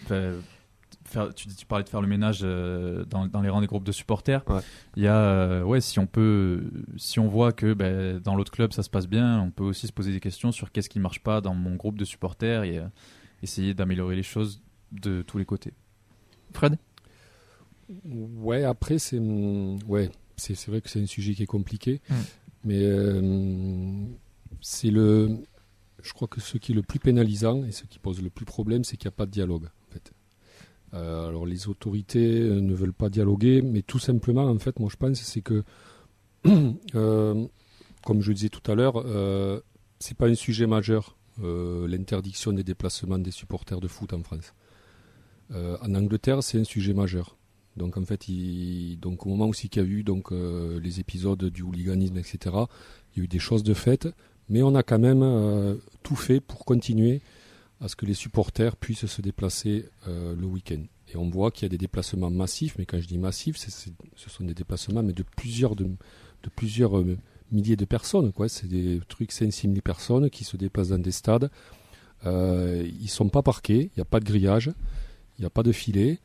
faire- tu, tu parlais de faire le ménage euh, dans, dans les rangs des groupes de supporters. Ouais. Il y a, euh, ouais, si on peut, si on voit que ben, dans l'autre club ça se passe bien, on peut aussi se poser des questions sur qu'est-ce qui marche pas dans mon groupe de supporters et euh, essayer d'améliorer les choses de tous les côtés. Fred? Ouais, après, c'est ouais, c'est vrai que c'est un sujet qui est compliqué. Mm. Mais euh, c'est le, je crois que ce qui est le plus pénalisant et ce qui pose le plus problème, c'est qu'il n'y a pas de dialogue. En fait. Euh, alors les autorités euh, ne veulent pas dialoguer, mais tout simplement, en fait, moi je pense, c'est que, euh, comme je disais tout à l'heure, c'est pas un sujet majeur l'interdiction des déplacements des supporters de foot en France. Euh, en Angleterre, c'est un sujet majeur. Donc en fait, donc au moment aussi qu'il y a eu donc euh, les épisodes du hooliganisme, etc. Il y a eu des choses de fait, mais on a quand même euh, tout fait pour continuer à ce que les supporters puissent se déplacer le week-end. Et on voit qu'il y a des déplacements massifs, mais quand je dis massifs, ce sont des déplacements mais de plusieurs, de, plusieurs milliers de personnes. quoi. C'est des trucs 5-6 000 personnes qui se déplacent dans des stades. Ils sont pas parqués, il n'y a pas de grillage, il n'y a pas de filet,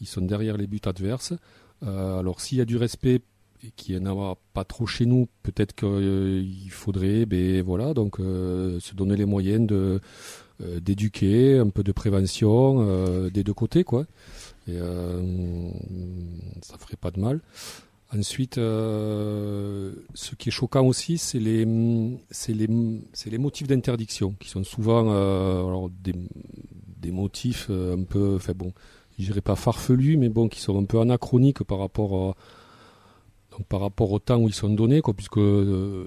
ils sont derrière les buts adverses. Euh, alors s'il y a du respect et qu'il n'y en a pas trop chez nous, peut-être qu'il faudrait ben, voilà, donc, euh, se donner les moyens euh, d'éduquer, un peu de prévention euh, des deux côtés. Quoi. Et, euh, ça ferait pas de mal. Ensuite, euh, ce qui est choquant aussi, c'est les, motifs d'interdiction, qui sont souvent euh, des motifs euh, un peu, enfin bon, je dirais pas farfelus, mais bon, qui sont un peu anachroniques par rapport donc par rapport au temps où ils sont donnés, quoi, puisque euh,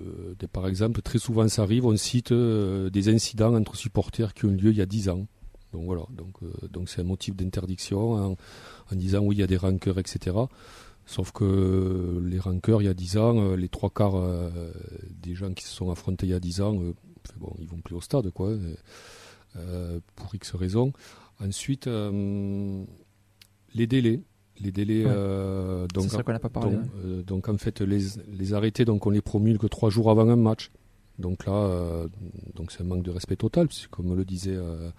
par exemple, très souvent ça arrive, on cite euh, des incidents entre supporters qui ont eu lieu il y a 10 ans. Donc voilà, donc donc c'est un motif d'interdiction en, disant oui il y a des rancœurs, etc. Sauf que les rancœurs il y a 10 ans, les trois quarts des gens qui se sont affrontés il y a 10 ans, bon, ils vont plus au stade, quoi, euh, pour X raisons. Ensuite, euh, les délais. Les délais, Ouais. euh, donc, ça pas parlé. donc, euh, donc en fait, les, les arrêtés, donc on les promulgue trois jours avant un match. Donc là, euh, donc c'est un manque de respect total, puisque comme le disait, euh,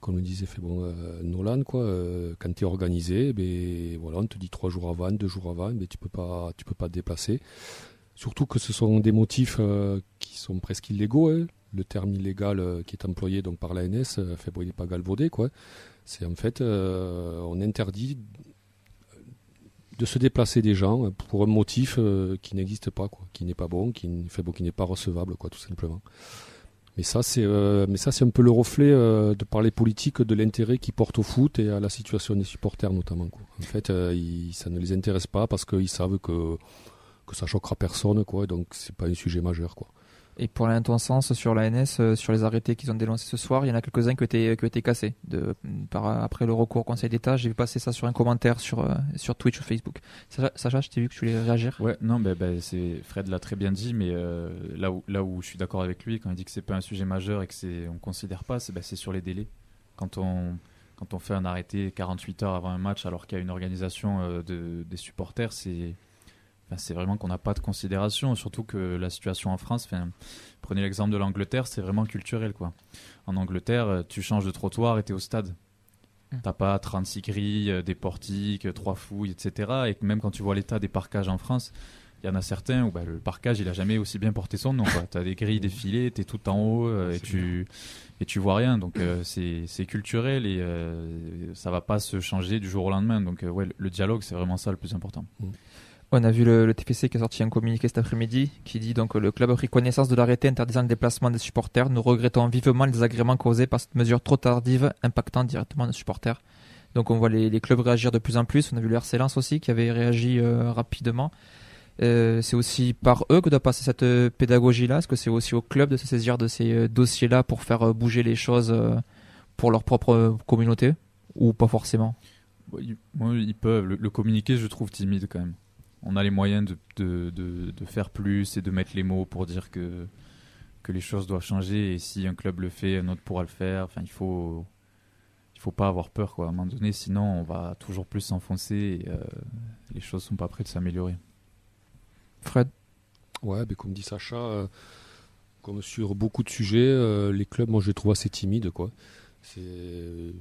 comme le disait fait bon, euh, Nolan, quoi, euh, quand tu es organisé, ben voilà, on te dit trois jours avant, deux jours avant, ben tu peux pas, tu peux pas te déplacer. Surtout que ce sont des motifs euh, qui sont presque illégaux. hein. Le terme illégal euh, qui est employé donc par l'ANS, euh, il n'est pas galvaudé, quoi. C'est en fait, euh, on interdit de se déplacer des gens pour un motif qui n'existe pas, quoi, qui n'est pas bon, qui n- fait bon, n'est pas recevable, quoi, tout simplement. Mais ça, c'est, un peu le reflet de par les politiques de l'intérêt qu'ils portent au foot et à la situation des supporters notamment. Quoi. En fait, ça ne les intéresse pas parce qu'ils savent que que ça choquera personne, quoi. et Donc c'est pas un sujet majeur, quoi. Et pour sens sur l'ANS, euh, sur les arrêtés qu'ils ont dénoncés ce soir, il y en a quelques-uns qui qui ont été cassés. Après le recours au Conseil d'État, j'ai vu passer ça sur un commentaire sur, euh, sur Twitch ou Facebook. Sacha, Sacha, je t'ai vu que tu voulais réagir. Ouais, non, ben, c'est Fred l'a très bien dit, mais euh, là où là où je suis d'accord avec lui quand il dit que c'est pas un sujet majeur et que c'est on considère pas, c'est c'est sur les délais. Quand on quand on fait un arrêté 48 heures avant un match alors qu'il y a une organisation de, des supporters, c'est enfin, c'est vraiment qu'on n'a pas de considération, surtout que la situation en France, enfin, prenez l'exemple de l'Angleterre, c'est vraiment culturel quoi. En Angleterre, euh, tu changes de trottoir et t'es au stade. Mm. T'as pas 36 grilles, euh, des portiques, euh, trois fouilles, etc. Et même quand tu vois l'état des parcages en France, il y en a certains où bah, le parcage il a jamais aussi bien porté son nom. Tu as des grilles défilées, tu es tout en haut euh, et, tu, et tu vois rien. Donc euh, c'est c'est culturel et euh, ça va pas se changer du jour au lendemain. Donc ouais, le, le dialogue c'est vraiment ça le plus important. On a vu le, le TPC qui a sorti un communiqué cet après-midi qui dit donc le club a pris connaissance de l'arrêté interdisant le déplacement des supporters. Nous regrettons vivement les désagréments causés par cette mesure trop tardive impactant directement nos supporters. Donc on voit les, clubs réagir de plus en plus. On a vu le RC Lens aussi qui avait réagi euh, rapidement. Euh, c'est aussi par eux que doit passer cette euh, pédagogie-là. Est-ce que c'est aussi au club de se saisir de ces euh, dossiers-là pour faire euh, bouger les choses euh, pour leur propre euh, communauté ou pas forcément? Ils peuvent. Le, le communiqué, je trouve timide quand même. On a les moyens de, de, de, de faire plus et de mettre les mots pour dire que, que les choses doivent changer. Et si un club le fait, un autre pourra le faire. Enfin, il faut, il faut pas avoir peur, quoi. À un moment donné, sinon, on va toujours plus s'enfoncer et euh, les choses sont pas prêtes de s'améliorer. Fred? Ouais, ben, comme dit Sacha, euh, comme sur beaucoup de sujets, euh, les clubs, moi je les trouve assez timides, quoi. C'est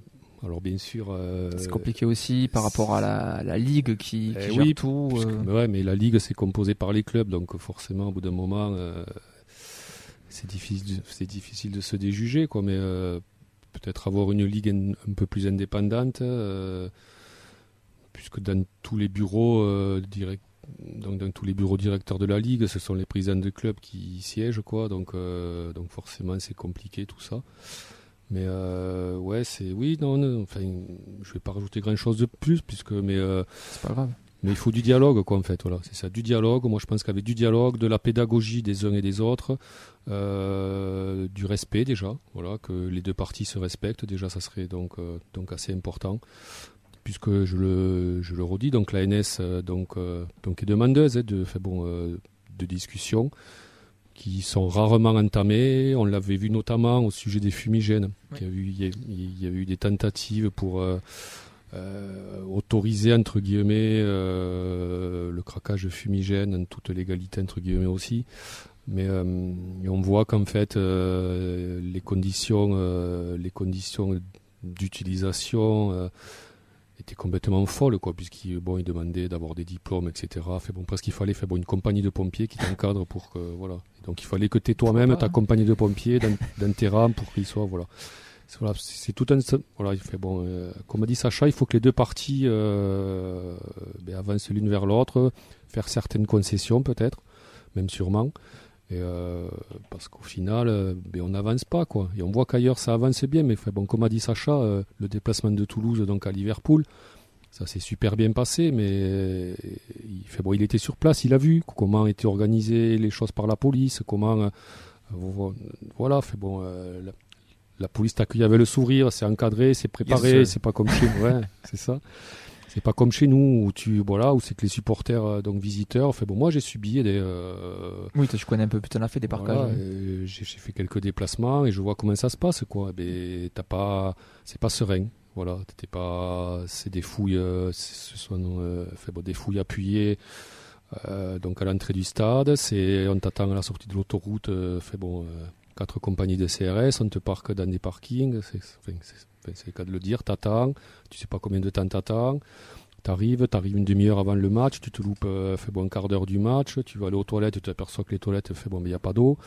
alors bien sûr. euh, C'est compliqué aussi par rapport à la, la ligue qui, qui Eh gère oui, tout. puisque- euh, mais ouais, mais la ligue c'est composé par les clubs, donc forcément au bout d'un moment, euh, c'est difficile, c'est difficile de se déjuger, quoi. Mais peut-être avoir une ligue un, un peu plus indépendante, puisque dans tous les bureaux direct- donc dans tous les bureaux directeurs de la ligue, ce sont les présidents de club qui y siègent, quoi. Donc, euh, donc forcément, c'est compliqué tout ça. Mais euh, ouais, c'est oui, non, non, enfin, je vais pas rajouter grand chose de plus, puisque mais euh, C'est pas grave. mais il faut du dialogue, quoi, en fait. Voilà, c'est ça, du dialogue. Moi, je pense qu'avec du dialogue, de la pédagogie des uns et des autres, euh, du respect déjà, voilà, que les deux parties se respectent. Déjà, ça serait donc euh, donc assez important, puisque je le je le redis. Donc la NS euh, donc donc est demandeuse hein, de fait bon de discussions qui sont rarement entamées. On l'avait vu notamment au sujet des fumigènes. Oui. Il, y a eu, il, y a, il y a eu des tentatives pour euh, euh, autoriser entre guillemets euh, le craquage de fumigène en toute légalité entre guillemets aussi. Mais on voit qu'en fait les conditions, les conditions d'utilisation étaient complètement folles, quoi, puisqu'ils bon, ils demandaient d'avoir des diplômes, etc. Fait bon, presque il fallait faire bon, une compagnie de pompiers qui t'encadre pour que voilà. Et donc il fallait que tu toi-même Pourquoi ta pas, compagnie de pompiers dans, dans tes rames pour qu'ils soient voilà. C'est voilà, c'est c'est tout un voilà, il fait bon. euh, comme a dit Sacha, il faut que les deux parties euh, ben, avancent l'une vers l'autre, faire certaines concessions peut-être, même sûrement. Et euh, parce qu'au final, euh, ben, on n'avance pas quoi. Et on voit qu'ailleurs ça avance bien, mais fait, bon, comme a dit Sacha, euh, le déplacement de Toulouse donc à Liverpool, ça s'est super bien passé, mais il fait bon, il était sur place, il a vu comment étaient organisées les choses par la police, comment vo- voilà, fait bon. la, la police t'accueille avec le sourire, c'est encadré, c'est préparé, Yes, c'est pas comme chez ouais, c'est ça. C'est pas comme chez nous où tu voilà où c'est que les supporters euh, donc visiteurs. Fait bon, moi j'ai subi des euh, Oui, toi, tu connais un peu, tu en as fait des voilà, euh, j'ai fait quelques déplacements et je vois comment ça se passe quoi. Ben t'as pas, c'est pas serein. Voilà, t'es pas, c'est des fouilles, euh, ce sont euh, bon, des fouilles appuyées. euh, donc à l'entrée du stade, c'est on t'attend à la sortie de l'autoroute. fait bon, quatre compagnies de CRS, on te parque dans des parkings. C'est c'est- le cas de le dire. T'attends, tu sais pas combien de temps t'attends. T'arrives, t'arrives une demi-heure avant le match, tu te loupes, euh, fait bon un quart d'heure du match, tu vas aller aux toilettes, tu t'aperçois que les toilettes, fait bon, mais il n'y a pas d'eau.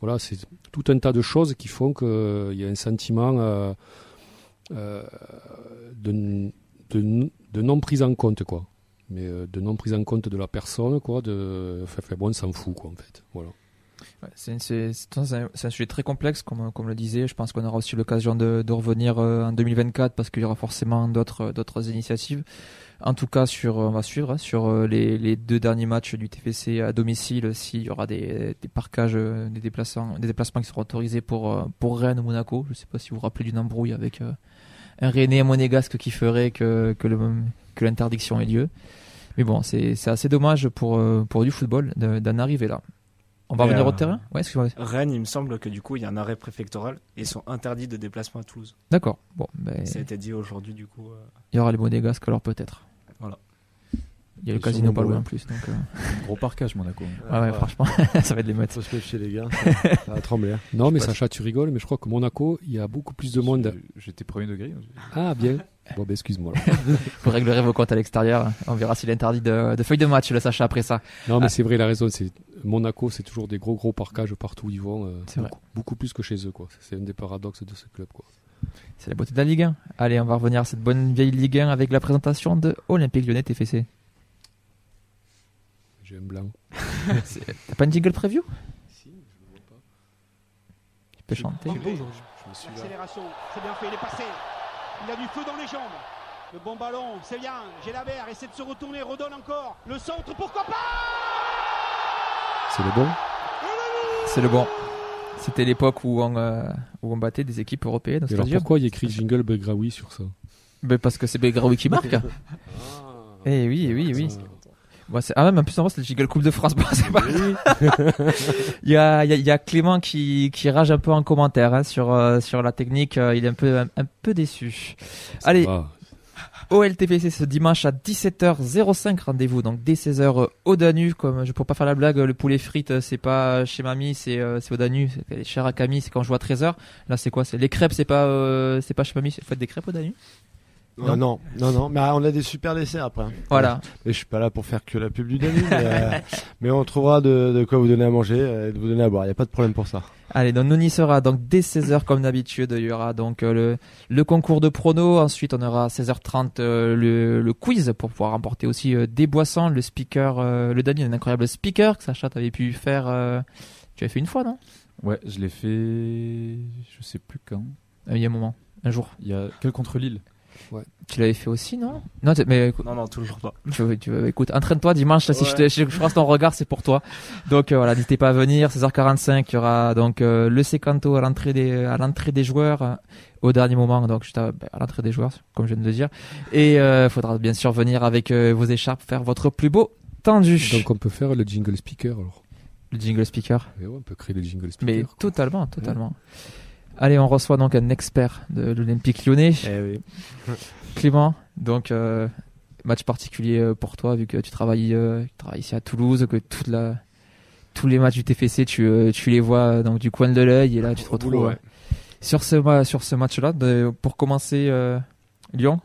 Voilà, c'est tout un tas de choses qui font qu'il y a un sentiment euh, euh, de, de, non prise en compte, quoi. Mais euh, de non prise en compte de la personne, quoi. De, fait bon, on s'en fout, quoi, en fait. Voilà. C'est un, sujet très complexe, comme, comme le disait. Je pense qu'on aura aussi l'occasion de, revenir euh, en 2024 parce qu'il y aura forcément d'autres d'autres initiatives. En tout cas, sur, on va suivre hein, sur euh, les, les deux derniers matchs du TFC à domicile, s'il y aura des, des parcages, euh, des déplacements, des déplacements qui seront autorisés pour, euh, pour Rennes ou Monaco. Je ne sais pas si vous vous rappelez d'une embrouille avec euh, un Rennais monégasque qui ferait que, que l'interdiction ait lieu. Mais bon, c'est assez dommage pour, euh, pour du football de- d'en arriver là. On va Et, revenir au euh, terrain Ouais, excuse-moi. Rennes, il me semble que du coup, il y a un arrêt préfectoral et ils sont interdits de déplacement à Toulouse. D'accord. Bon, ben, Ça a été dit aujourd'hui, du coup. euh, il y aura les monégasques alors peut-être. Voilà. Il y a le casino pas loin en plus. Donc, euh, Gros parcage, Monaco. ouais, ouais, franchement, ça va être les mettre. Faut se méfier les gars, ça, ça va trembler. hein. Non, mais Sacha, tu rigoles, mais je crois que Monaco, il y a beaucoup plus de monde. J'étais premier degré. Ah, bien. Bon, ben, excuse-moi. Vous réglerez vos comptes à l'extérieur. On verra s'il est interdit de, de feuille de match, le Sacha, après ça. Non, mais Ah. c'est vrai, la raison, c'est Monaco, c'est toujours des gros, gros parcages partout où ils vont. euh, C'est beaucoup, beaucoup plus que chez eux, quoi. C'est un des paradoxes de ce club, quoi. C'est la beauté de la Ligue 1. Allez, on va revenir à cette bonne vieille Ligue 1 avec la présentation de Olympique Lyonnais TFC. J'ai un blanc. C'est- T'as pas une jingle preview? Tu peux chanter Accélération, c'est bien fait, il est passé. Il a du feu dans les jambes. Le bon ballon, c'est bien. Gélabert essaie de se retourner, redonne encore. Le centre, pourquoi pas? C'est le bon C'est le bon. C'était l'époque où on, euh, où on battait des équipes européennes Et alors pourquoi il y a écrit Jingle Begraoui sur ça? Ben, Parce que c'est Begraoui qui marque. Eh oui, eh oui, eh oui. Bon, c'est- ah, même en plus, en vrai, c'est le Jingle Coupe de France. Bon, c'est pas il, y a, il, y a, il y a Clément qui, qui rage un peu en commentaire hein, sur, euh, sur la technique. euh, il est un peu, un, un peu déçu. Allez, Ah, OLTPC ce dimanche à 17h05 rendez-vous donc dès 16h au Danu comme je pourrais pas faire la blague le poulet frites euh, c'est pas chez mamie c'est euh, au Danu c'est les chers à Camille c'est quand je joue à 13h là c'est quoi? C'est les crêpes c'est pas euh, pas chez mamie c'est faites des crêpes au Danu Non, non, non, non. Mais on a des super desserts après. Voilà. Et je suis pas là pour faire que la pub du Danube, mais, euh, mais on trouvera de, de quoi vous donner à manger et de vous donner à boire. Il n'y a pas de problème pour ça. Allez, donc on y sera donc dès 16h comme d'habitude. Il y aura donc euh, le, le concours de pronos. Ensuite, on aura à 16h30 euh, le, le quiz pour pouvoir remporter aussi euh, des boissons. Le speaker, euh, le Dani, un incroyable speaker que Sacha t'avais pu faire. euh, tu as fait une fois, non? Ouais, je l'ai fait. Je sais plus quand. Euh, Il y a un moment, un jour. Il y a quel contre Lille Tu l'avais fait aussi, non? Non, mais écoute, Non, non, toujours pas. tu, tu, écoute, entraîne-toi dimanche. là, Si je, Ouais. je, je croise ton regard, c'est pour toi. Donc euh, voilà, n'hésitez pas à venir. 16h45, il y aura donc euh, le sécanto à l'entrée des à l'entrée des joueurs euh, au dernier moment, donc juste à, bah, à l'entrée des joueurs, comme je viens de le dire. Et il faudra bien sûr venir avec euh, vos écharpes, faire votre plus beau tendu. Donc on peut faire le jingle speaker alors. le jingle speaker? Et ouais, on peut créer le jingle speaker. Mais quoi. totalement, totalement. Allez, on reçoit donc un expert de l'Olympique lyonnais, Eh oui. Clément. Donc, euh, match particulier euh, pour toi, vu que tu travailles, euh, tu travailles ici à Toulouse, que toute la, tous les matchs du TFC, tu, tu les vois donc du coin de l'œil, et là, tu te retrouves boulot, ouais. sur ce, ma- sur ce match-là. Pour commencer, euh, Lyon.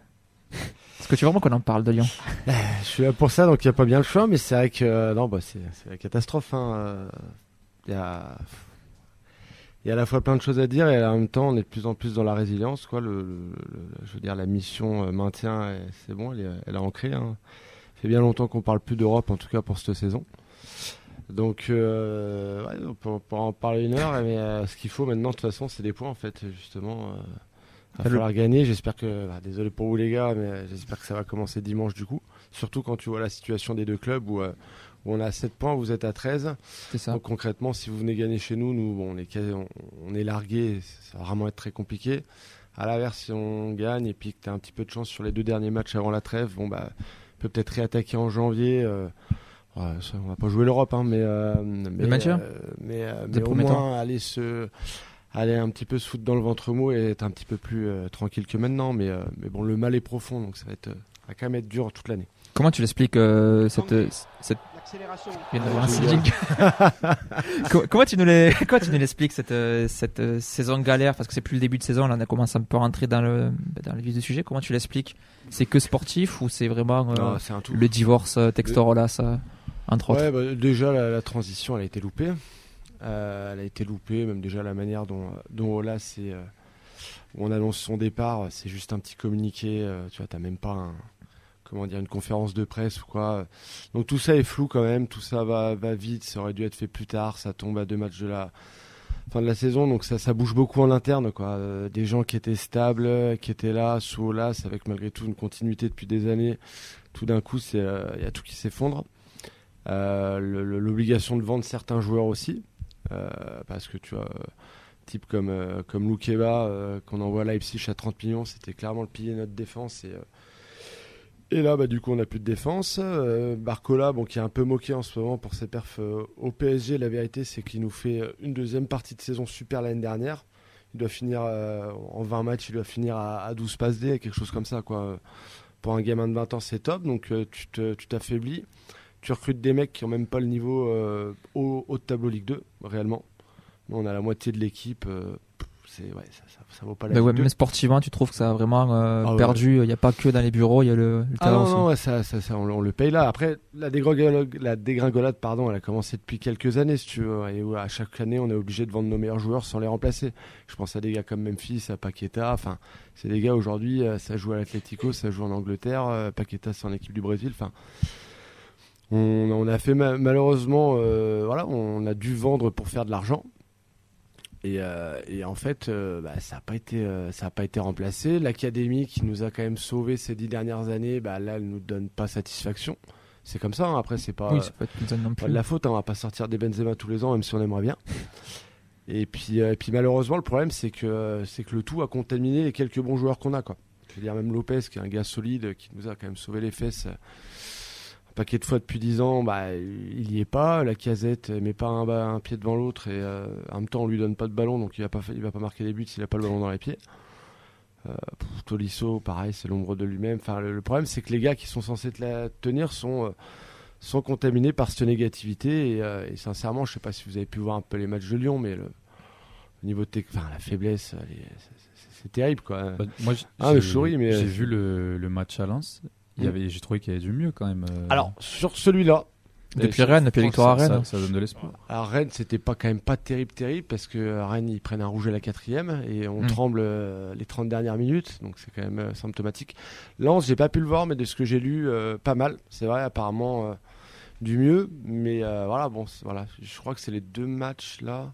Est-ce que tu veux vraiment qu'on en parle de Lyon? Je suis là pour ça, donc il n'y a pas bien le choix, mais c'est vrai que euh, non, bah, c'est la catastrophe. hein, Il y, a, il y a à la fois plein de choses à dire et en même temps, on est de plus en plus dans la résilience. Quoi. Le, le- le- je veux dire, la mission euh, maintien, c'est bon, elle est, elle est ancrée. Hein. Ça fait bien longtemps qu'on parle plus d'Europe, en tout cas pour cette saison. Donc, euh, ouais, on peut, on peut en parler une heure, mais euh, ce qu'il faut maintenant, de toute façon, c'est des points, en fait, justement. Euh, va falloir gagner. J'espère que, bah, désolé pour vous les gars, mais j'espère que ça va commencer dimanche du coup. Surtout quand tu vois la situation des deux clubs où, euh, où on a 7 points, vous êtes à 13. C'est ça. Donc concrètement, si vous venez gagner chez nous, nous bon, on est on, on est largué, ça va vraiment être très compliqué. À l'inverse, si on gagne et puis que tu as un petit peu de chance sur les deux derniers matchs avant la trêve, bon bah peut peut-être réattaquer en janvier. euh, ouais, ça, on va pas jouer l'Europe, hein, mais, euh, mais maintien euh, mais, euh, mais au moins aller se aller un petit peu se foutre dans le ventre mou et être un petit peu plus euh, tranquille que maintenant. Mais, euh, mais bon, le mal est profond, donc ça va être, ça va quand même être dur toute l'année. Comment tu l'expliques cette, cette L'accélération. Il vient d'avoir Ah, un je signaling. comment, comment tu nous les- comment tu nous l'expliques cette, euh, cette euh, saison galère? Parce que c'est plus le début de saison là on a commencé un peu à rentrer dans le bah, dans le vif du sujet comment tu l'expliques? C'est que sportif ou c'est vraiment euh, Non, c'est un tout. le divorce Textorola ça entre autres? bah, déjà la, la transition elle a été loupée. Euh, elle a été loupée, même déjà la manière dont, dont Ola c'est euh, où on annonce son départ, c'est juste un petit communiqué. euh, tu vois, t'as même pas un, comment dire une conférence de presse ou quoi. Donc tout ça est flou quand même, tout ça va, va vite. Ça aurait dû être fait plus tard. Ça tombe à deux matchs de la fin de la saison, donc ça, ça bouge beaucoup en interne. Quoi. Euh, des gens qui étaient stables, qui étaient là sous Olas, avec malgré tout une continuité depuis des années. Tout d'un coup, euh, il y a tout qui s'effondre. Euh, L'obligation de vendre certains joueurs aussi, parce que tu vois, type comme euh, comme Loukeba qu'on envoie à Leipzig à 30 millions, c'était clairement le pilier de notre défense et et là, bah, du coup, on n'a plus de défense. Euh, Barcola, qui est un peu moqué en ce moment pour ses perfs euh, au PSG. La vérité, c'est qu'il nous fait euh, une deuxième partie de saison super l'année dernière. Il doit finir en 20 matchs, il doit finir à, à 12 passes D, quelque chose comme ça. Pour un gamin de 20 ans, c'est top. Donc, tu te- tu t'affaiblis. Tu recrutes des mecs qui ont même pas le niveau euh, haut, de tableau Ligue 2, réellement. On a la moitié de l'équipe. C'est ouais, ça, ça, ça vaut pas la Mais Ligue ouais, 2. même sportivement tu trouves que ça a vraiment euh, Ah ouais. perdu il n'y a pas que dans les bureaux il y a le, le Ah non, aussi non, ça, on, le- on le paye là. Après, la dégringolade, la dégringolade, pardon, elle a commencé depuis quelques années, si tu veux. Et à chaque année, on est obligé de vendre nos meilleurs joueurs sans les remplacer. Je pense à des gars comme Memphis, à Paqueta. Enfin, c'est des gars aujourd'hui, euh, ça joue à l'Atlético, ça joue en Angleterre. euh, Paqueta, c'est en équipe du Brésil. Enfin, on, on a fait ma- malheureusement, euh, voilà, on a dû vendre pour faire de l'argent. Et, euh, et en fait, euh, bah, ça n'a pas été, euh, ça a pas été remplacé. L'académie qui nous a quand même sauvés ces dix dernières années, bah, là, elle nous donne pas satisfaction. C'est comme ça. hein. Après, c'est pas, oui pas de la faute. hein. On va pas sortir des Benzema tous les ans, même si on aimerait bien. Et puis, et puis malheureusement, le problème, c'est que, c'est que le tout a contaminé les quelques bons joueurs qu'on a, quoi. Je veux dire, même Lopez, qui est un gars solide, qui nous a quand même sauvé les fesses paquet de fois depuis 10 ans, bah, il y est pas. La casette met pas un, pied devant l'autre et euh, en même temps, on lui donne pas de ballon, donc il va pas, fa- il va pas marquer des buts s'il a pas le ballon dans les pieds. Euh, pff, Tolisso, pareil, c'est l'ombre de lui-même. Enfin, le, le problème, c'est que les gars qui sont censés te la tenir sont, euh, sont contaminés par cette négativité. Et, euh, et sincèrement, je sais pas si vous avez pu voir un peu les matchs de Lyon, mais le, au niveau de enfin, la faiblesse, c'est- terrible quoi. Bah, moi, Ah, mais j'ai- je souris, mais- j'ai vu le, le match à Lens. Il y Mm. avait, j'ai trouvé qu'il y avait du mieux quand même. euh, Alors sur celui-là, Depuis Rennes, depuis victoire à Rennes. Ça, ça donne de l'espoir. À Rennes, c'était pas quand même pas terrible, terrible, parce que à Rennes, ils prennent un rouge à la quatrième et on Mm. tremble euh, les 30 dernières minutes, donc c'est quand même euh, symptomatique. Lens, j'ai pas pu le voir, mais de ce que j'ai lu, euh, pas mal. C'est vrai, apparemment euh, du mieux, mais euh, voilà, bon, voilà, je crois que c'est les deux matchs là.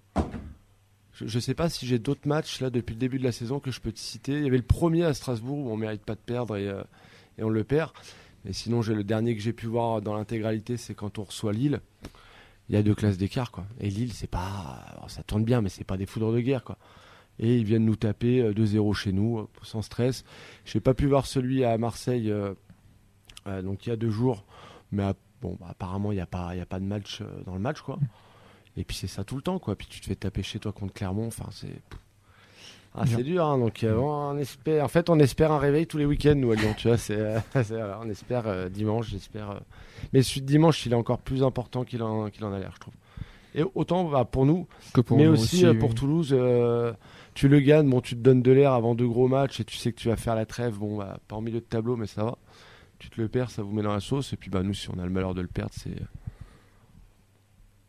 Je, je sais pas si j'ai d'autres matchs là depuis le début de la saison que je peux te citer. Il y avait le premier à Strasbourg où on mérite pas de perdre et, euh, et on le perd. Et sinon, j'ai le dernier que j'ai pu voir dans l'intégralité, c'est quand on reçoit Lille. Il y a deux classes d'écart, quoi. Et Lille, c'est pas, ça tourne bien, mais c'est pas des foudres de guerre, quoi. Et ils viennent nous taper euh, 2-0 chez nous, euh, sans stress. J'ai pas pu voir celui à Marseille, euh, euh, donc il y a deux jours, mais euh, bon, bah, apparemment il y a pas, il a pas de match euh, dans le match, quoi. Et puis c'est ça tout le temps, quoi. Puis tu te fais taper chez toi contre Clermont, enfin c'est. Ah, c'est dur, hein, donc euh, on espère. En fait, on espère un réveil tous les week-ends, nous à Lyon. Tu vois, c'est, euh, voilà, on espère euh, dimanche, j'espère. euh. Mais de dimanche, il est encore plus important qu'il en, qu'il en a l'air, je trouve. Et autant bah, pour nous, Que pour mais nous aussi, euh, oui. pour Toulouse, euh, tu le gagnes, bon, tu te donnes de l'air avant deux gros matchs et tu sais que tu vas faire la trêve. Bon, bah, pas en milieu de tableau, mais ça va. Tu te le perds, ça vous met dans la sauce. Et puis, bah, nous, si on a le malheur de le perdre, c'est.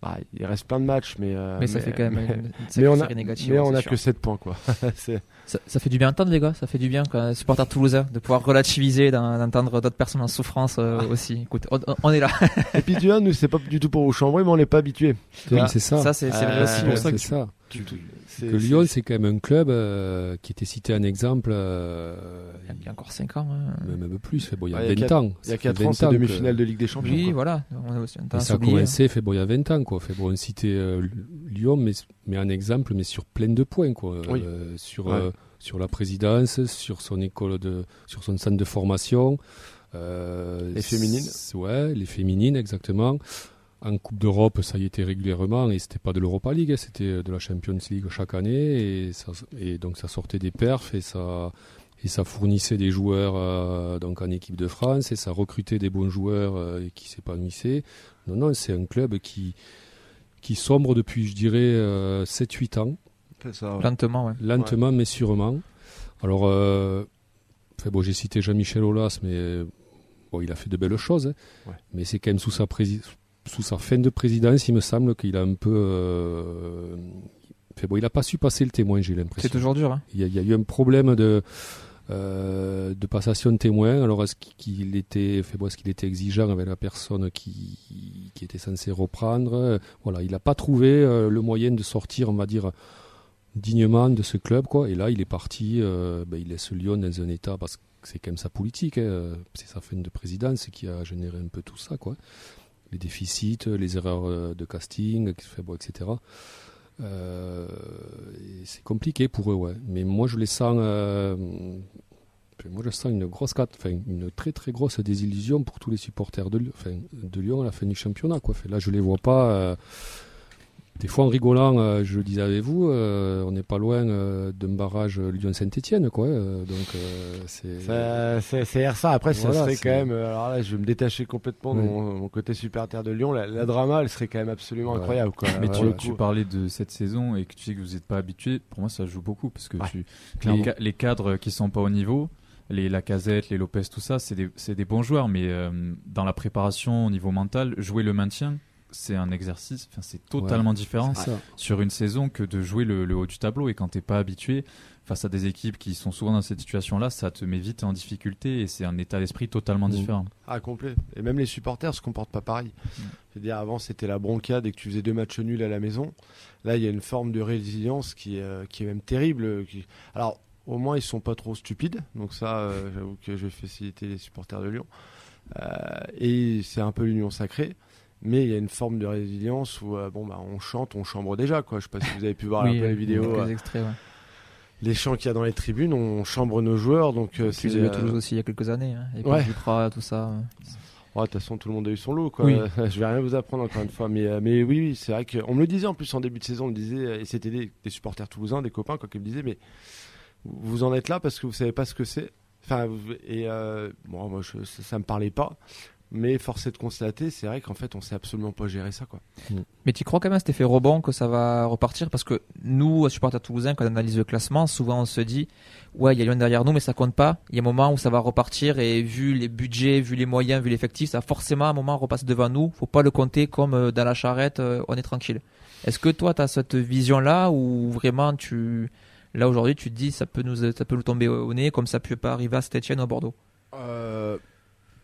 Bah, il reste plein de matchs, mais. euh, Mais ça fait quand même mais- une, une mais on a, série négative, mais ouais, on a sûr. que 7 points, quoi. C'est- Ça, ça fait du bien d'entendre les gars, ça fait du bien quand supporter toulousain de pouvoir relativiser, d'en- d'entendre d'autres personnes en souffrance euh, aussi. Écoute, on, on est là. Et puis, tu vois, nous, c'est pas du tout pour vous chambrer, mais on n'est pas habitué. Oui, c'est ça. Ça c'est c'est vrai Euh, aussi. pour ça que ça. C'est- Que Lyon, c'est quand même un club euh, qui était cité un exemple, euh, Il y a encore 5 ans. hein. même un peu plus, fait, bon, il y a Ouais, il y a 20 ans. Il y a Ça fait 4 20 ans, c'est que- demi-finale de Ligue des Champions. Oui, quoi. voilà. On a aussi tendance à ça a oublier. commencé, fait, bon, il y a 20 ans, quoi. Fait, bon, on citait euh, Lyon, mais, mais un exemple, mais sur plein de points, quoi. Oui. Euh, sur, Ouais. euh, sur la présidence, sur son école de, sur son centre de formation. euh, Les féminines. Ouais, les féminines, exactement. En Coupe d'Europe, ça y était régulièrement, et c'était pas de l'Europa League, hein, c'était de la Champions League chaque année, et, ça, et donc ça sortait des perfs, et ça, et ça fournissait des joueurs euh, donc en équipe de France, et ça recrutait des bons joueurs euh, et qui s'épanouissaient. Non, non, c'est un club qui, qui sombre depuis, je dirais, euh, 7-8 ans, C'est ça, ouais. Lentement, ouais. lentement mais sûrement. Alors, euh, bon, j'ai cité Jean-Michel Aulas, mais euh, bon, il a fait de belles choses, hein. Ouais. mais c'est quand même sous sa, prési- sous sa fin de présidence, il me semble qu'il a un peu. euh, bon, il n'a pas su passer le témoin, j'ai l'impression. C'est toujours dur. Hein. Il y, a, il y a eu un problème de, euh, de passation de témoin. Alors, est-ce qu'il était, fait, bon, est-ce qu'il était exigeant avec la personne qui, qui était censée reprendre? Voilà, il n'a pas trouvé euh, le moyen de sortir, on va dire, dignement de ce club. Quoi. Et là, il est parti, euh, ben, il laisse Lyon dans un état, parce que c'est quand même sa politique, hein, c'est sa fin de présidence qui a généré un peu tout ça. Quoi. Les déficits, les erreurs euh, de casting, bon, etc. Euh, c'est compliqué pour eux, ouais. Mais moi, je les sens. euh, moi, je sens une grosse, enfin, une très très grosse désillusion pour tous les supporters de, Lyon- enfin, de Lyon à la fin du championnat. Quoi. Là, je les vois pas. euh, des fois, en rigolant, euh, je le disais avec vous, euh, on n'est pas loin euh, d'un barrage Lyon-Saint-Etienne, quoi. euh, donc, euh, c'est. Ça- C'est ça. Après, ça serait c'est- quand même. euh, Alors là, je vais me détacher complètement de mon, mon côté supporter de Lyon. La, la drama, elle serait quand même absolument Ouais. incroyable. Quoi. Mais tu, tu parlais de cette saison et que tu sais que vous n'êtes pas habitué. Pour moi, ça joue beaucoup parce que Ouais, tu, les, clairement. ca- les cadres qui sont pas au niveau, les Lacazette, les Lopez, tout ça, c'est des, c'est des bons joueurs. Mais euh, dans la préparation au niveau mental, jouer le maintien, c'est un exercice. Enfin, c'est totalement différent sur une saison que de jouer le, le haut du tableau. Et quand t'es pas habitué face à des équipes qui sont souvent dans cette situation-là, ça te met vite en difficulté et c'est un état d'esprit totalement Mm. différent. Ah, complet. Et même les supporters se comportent pas pareil. C'est-à-dire, avant, c'était la bronca dès que tu faisais deux matchs nuls à la maison. Là, il y a une forme de résilience qui est, euh, qui est même terrible. qui- Alors, au moins, ils sont pas trop stupides. Donc, ça, euh, j'avoue que je vais faciliter les supporters de Lyon. Euh, et c'est un peu l'union sacrée. Mais il y a une forme de résilience où, euh, bon, bah, on chante, on chambre déjà, quoi. Je sais pas si vous avez pu voir un peu euh, les vidéos. euh, extraits, ouais. les chants qu'il y a dans les tribunes, on chambre nos joueurs. Donc, euh, c'est. Toulouse aussi il y a quelques années. Hein. Et puis Ouais. Tout ça. Ouais, de toute façon, tout le monde a eu son lot. Quoi. Oui. je vais rien vous apprendre encore une fois. Mais, mais oui, oui, c'est vrai qu'on me le disait en plus en début de saison. On me disait, et c'était des, des supporters toulousains, des copains, quoi, qui me disaient, mais vous en êtes là parce que vous savez pas ce que c'est? Enfin, et euh, bon, moi, je, ça, ça me parlait pas. Mais force est de constater, c'est vrai qu'en fait, on sait absolument pas gérer ça, quoi. Mais tu crois quand même à cet effet rebond que ça va repartir? Parce que nous, supporters toulousains, quand on analyse le classement, souvent on se dit Ouais, il y a Lyon derrière nous, mais ça compte pas. Il y a un moment où ça va repartir et vu les budgets, vu les moyens, vu l'effectif, ça forcément à un moment repasse devant nous. Faut pas le compter comme euh, dans la charrette, euh, on est tranquille. Est-ce que toi, tu as cette vision-là ou vraiment tu. Là aujourd'hui, tu te dis ça peut nous, ça peut nous tomber au nez comme ça peut pas arriver à Saint-Etienne ou à Bordeaux? Euh,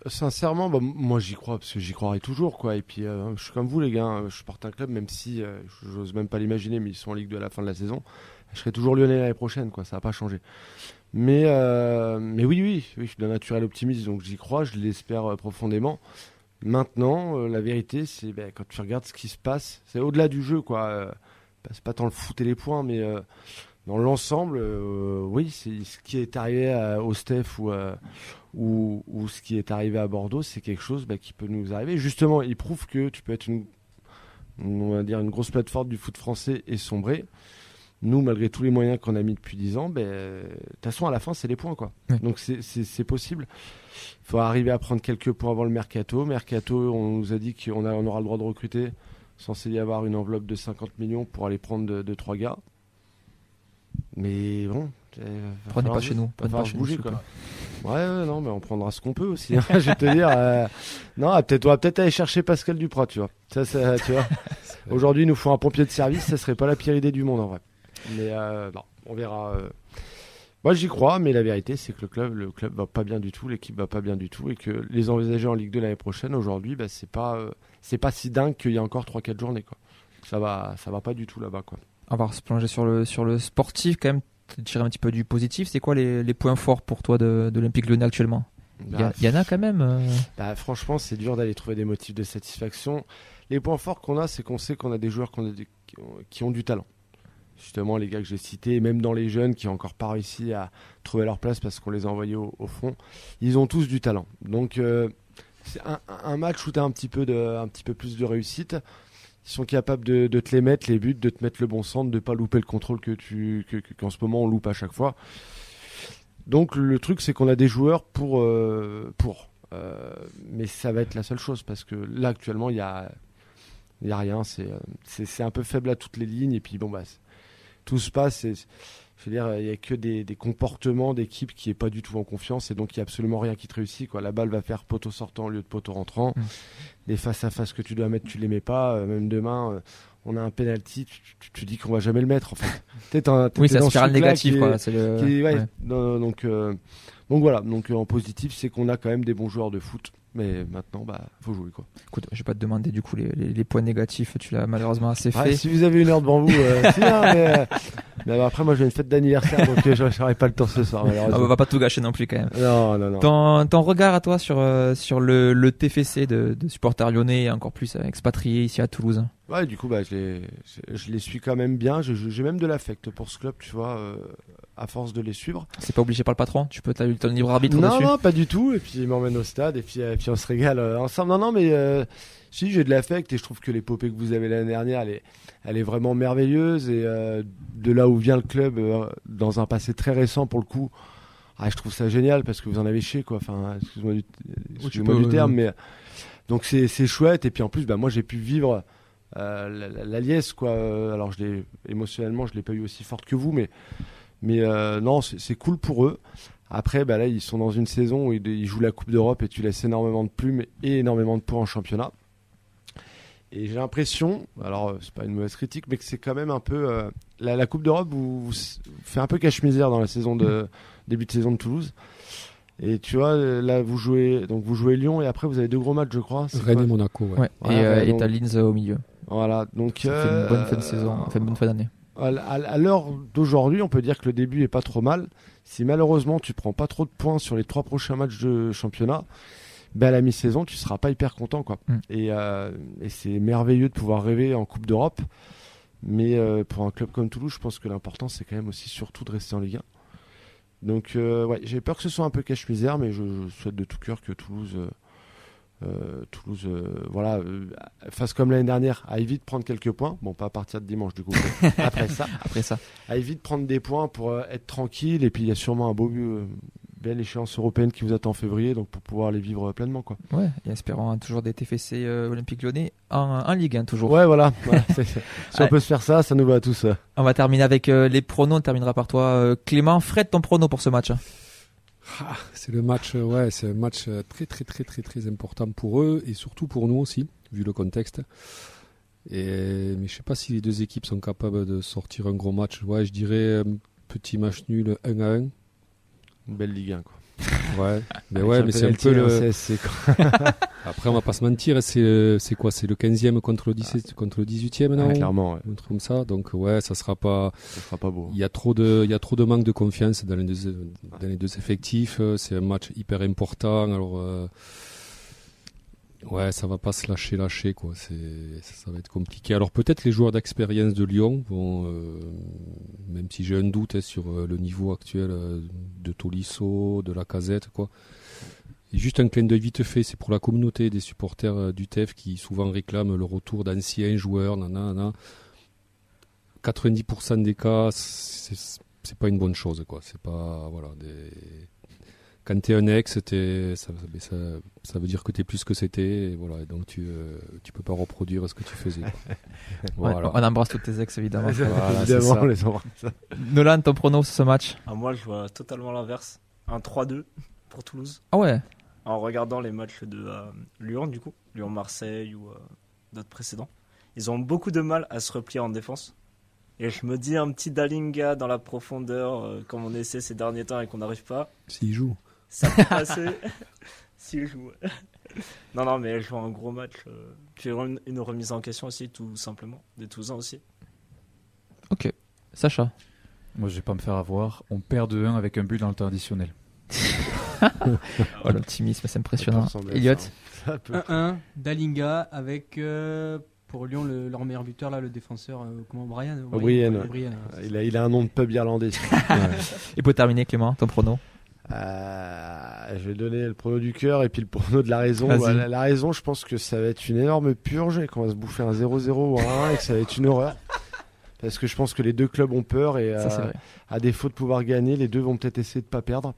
sincèrement, bah, moi j'y crois parce que j'y croirai toujours quoi. Et puis euh, je suis comme vous les gars, hein. je porte un club même si euh, j'ose même pas l'imaginer, mais ils sont en Ligue 2 à la fin de la saison. Je serai toujours lyonnais l'année prochaine quoi, ça va pas. Mais euh, mais oui oui, oui, je suis d'un naturel optimiste donc j'y crois, je l'espère profondément. Maintenant, la vérité c'est ben, quand tu regardes ce qui se passe, c'est au-delà du jeu quoi. Bah, c'est pas tant le foot et les points, mais dans l'ensemble, euh, oui, c'est ce qui est arrivé à- au Steph ou, à- ou, ou ce qui est arrivé à Bordeaux, c'est quelque chose bah, qui peut nous arriver. Justement, il prouve que tu peux être une, on va dire une grosse plateforme du foot français et sombrer. Nous, malgré tous les moyens qu'on a mis depuis 10 ans, ben, de toute façon, à la fin, c'est les points. Quoi. Ouais. Donc, c'est- possible. Il faut arriver à prendre quelques points avant le mercato. Mercato, on nous a dit qu'on on aura le droit de recruter. Censé y avoir une enveloppe de 50 millions pour aller prendre 2 de, trois gars. Mais bon. euh, Prenez pas chez nous. Prenez pas chez bouger, quoi. Ouais, ouais, non, mais on prendra ce qu'on peut aussi. hein. je vais te dire. euh, Non, ah, peut-être, on va peut-être aller chercher Pascal Duprat, tu vois. Ça, ça, tu vois. Aujourd'hui, il nous faut un pompier de service, ça serait pas la pire idée du monde en vrai. Mais euh, non, on verra. euh. Moi, j'y crois, mais la vérité, c'est que le club, le club va pas bien du tout, l'équipe va pas bien du tout, et que les envisager en Ligue 2 l'année prochaine, aujourd'hui, bah, c'est pas, c'est pas si dingue qu'il y a encore 3-4 journées, quoi. Ça va, ça va pas du tout là-bas, quoi. On va se plonger sur le, sur le sportif quand même, tirer un petit peu du positif. C'est quoi les, les points forts pour toi de, de l'Olympique Lyonnais actuellement? Il y, Bah, en a quand même. euh, Bah, franchement, c'est dur d'aller trouver des motifs de satisfaction. Les points forts qu'on a, c'est qu'on sait qu'on a des joueurs qu'on a des- qui, ont, qui ont du talent. Justement, les gars que j'ai cités, même dans les jeunes qui n'ont encore pas réussi à trouver leur place parce qu'on les a envoyés au, au fond, ils ont tous du talent. Donc, euh, c'est un, un match où tu as un petit, peu de, un petit peu plus de réussite. Ils sont capables de, te les mettre, les buts, de te mettre le bon centre, de pas louper le contrôle que tu, que- que- qu'en ce moment on loupe à chaque fois. Donc le truc c'est qu'on a des joueurs pour euh, pour Euh, mais ça va être la seule chose parce que là actuellement il y a y a rien c'est euh, c'est c'est un peu faible à toutes les lignes et puis bon bah tout se passe et je veux dire il y a que des, des comportements d'équipe qui est pas du tout en confiance et donc il y a absolument rien qui te réussit quoi la balle va faire poteau sortant au lieu de poteau rentrant Mm. Les face à face que tu dois mettre tu les mets pas euh, même demain euh, on a un penalty tu, tu, tu dis qu'on va jamais le mettre en fait T'es un- t'es Oui, dans spirale négative. quoi. C'est le- qui est- ouais, ouais. non, donc, euh, donc voilà, donc en positif, c'est qu'on a quand même des bons joueurs de foot, mais maintenant, bah, faut jouer quoi. Écoute, je vais pas te demander du coup les, les- les points négatifs, tu l'as malheureusement assez Ouais, fait. si vous avez une heure devant vous, euh, si, hein, mais, euh, mais après, moi, j'ai une fête d'anniversaire, donc euh, j'aurai pas le temps ce soir, Ah, malheureusement. on va pas tout gâcher non plus quand même. Non, non, non. Ton, ton regard à toi sur, euh, sur le, le TFC de, de supporters lyonnais et encore plus expatriés ici à Toulouse? Ouais, du coup, bah, je les, je, je les suis quand même bien. J'ai même de l'affect pour ce club, tu vois, euh, à force de les suivre. C'est pas obligé par le patron, tu peux t'as eu ton libre arbitre non, dessus. non, pas du tout. Et puis il m'emmène au stade et puis, puis on se régale euh, ensemble. Non, non, mais euh, si j'ai de l'affect et je trouve que l'épopée que vous avez l'année dernière, elle est, elle est vraiment merveilleuse et euh, de là où vient le club dans un passé très récent pour le coup. Ah, je trouve ça génial parce que vous en avez chier quoi. Enfin, excuse-moi du, terme, mais donc c'est chouette. Et puis en plus, bah moi j'ai pu vivre la, la- la liesse quoi. Euh, Alors je l'ai émotionnellement, je l'ai pas eu aussi forte que vous, mais mais euh, non, c'est c'est cool pour eux. Après, bah là, ils sont dans une saison où ils, ils jouent la Coupe d'Europe et tu laisses énormément de plumes et énormément de points en championnat. Et j'ai l'impression, alors euh, c'est pas une mauvaise critique, mais que c'est quand même un peu euh, la, la Coupe d'Europe vous, vous fait un peu cache-misère dans la saison de début de saison de Toulouse. Et tu vois, euh, là vous jouez donc vous jouez Lyon et après vous avez deux gros matchs, je crois. c'est Rennes et Monaco. Ouais. Ouais. Ouais, et euh, ouais, et donc- t'as Linz au milieu. Voilà, donc Ça fait une bonne fin de euh, saison, enfin une bonne fin d'année. à l'heure d'aujourd'hui, on peut dire que le début est pas trop mal. Si malheureusement tu prends pas trop de points sur les trois prochains matchs de championnat, ben à la mi-saison tu seras pas hyper content quoi. Mm. Et, euh, et c'est merveilleux de pouvoir rêver en Coupe d'Europe, mais euh, pour un club comme Toulouse, je pense que l'important c'est quand même aussi surtout de rester en Ligue 1. Donc euh, ouais, j'ai peur que ce soit un peu cache-misère, mais je, je souhaite de tout cœur que Toulouse, euh, Toulouse, euh, voilà, euh, fasse comme l'année dernière, aille vite prendre quelques points. Bon, pas à partir de dimanche du coup, après ça Après ça. à vite prendre des points pour euh, être tranquille. Et puis il y a sûrement un beau, belle échéance européenne qui vous attend en février, donc pour pouvoir les vivre pleinement. Quoi. Ouais, et espérons hein, toujours des TFC Olympique Lyonnais en, en Ligue 1 toujours. Ouais, voilà. si on Ouais. peut se faire ça, ça nous va à tous. On va terminer avec les pronos. On terminera par toi, Clément. Fred, ton prono pour ce match Ah, c'est le match, euh, ouais, c'est un match euh, très très très très très important pour eux et surtout pour nous aussi, vu le contexte. Mais je sais pas si les deux équipes sont capables de sortir un gros match. Ouais, je dirais un petit match nul 1 à 1. Une belle Ligue 1. Quoi. Ouais, mais Avec ouais, mais c'est un peu le. CSC, quoi. Après, on va pas se mentir, c'est c'est quoi? C'est le 15e contre le 17 contre le 18e non? Ouais, clairement, ouais. Un truc comme ça. Donc ouais, ça sera pas. ça sera pas beau. Il y a trop de, il y a trop de manque de confiance dans les deux, dans les deux effectifs. C'est un match hyper important. Alors, euh, ouais, ça va pas se lâcher, lâcher quoi. C'est, ça, ça va être compliqué. Alors peut-être les joueurs d'expérience de Lyon vont, euh, même si j'ai un doute hein, sur euh, le niveau actuel euh, de Tolisso, de la Casette, quoi. Juste un clin d'œil vite fait, c'est pour la communauté des supporters du TEF qui souvent réclament le retour d'anciens joueurs, nanana. 90% des cas, c'est c'est pas une bonne chose, quoi. C'est pas, voilà, des... Quand t'es un ex, t'es- ça, ça, ça veut dire que t'es plus que c'était, et voilà. Donc tu, euh, tu peux pas reproduire ce que tu faisais. voilà. On embrasse toutes tes ex, évidemment. Voilà, c'est Évidemment, ça. on les embrasse. Nolan, ton prono sur ce match? Ah, moi, je vois totalement l'inverse. Un 3-2 pour Toulouse. Ah ouais? En regardant les matchs de euh, Lyon, du coup, Lyon-Marseille ou euh, d'autres précédents, ils ont beaucoup de mal à se replier en défense. Et je me dis, un petit Dalinga dans la profondeur, euh, comme on essaie ces derniers temps et qu'on n'arrive pas, S'il joue. Ça peut passer s'il joue. non, non, mais je vois un gros match. euh, puis une une remise en question aussi, tout simplement, des Toulousains aussi. Ok. Sacha Moi, je vais pas me faire avoir. On perd 2-1 avec un but dans le temps additionnel. Oh, l'optimisme, c'est impressionnant. Elliot ça. Ça peut- 1-1, Dalinga avec euh, pour Lyon le- leur meilleur buteur là, le défenseur euh, comment Brian? O'Brien, ouais. O'Brien, ouais. Il a, il a un nom de pub irlandais. Et pour terminer, Clément, ton prono? Euh, je vais donner le prono du cœur et puis le prono de la raison. Voilà, la raison, je pense que ça va être une énorme purge et qu'on va se bouffer un 0-0 ou un 1 et que ça va être une horreur. Parce que je pense que les deux clubs ont peur et Ça, euh, à défaut de pouvoir gagner, les deux vont peut-être essayer de pas perdre.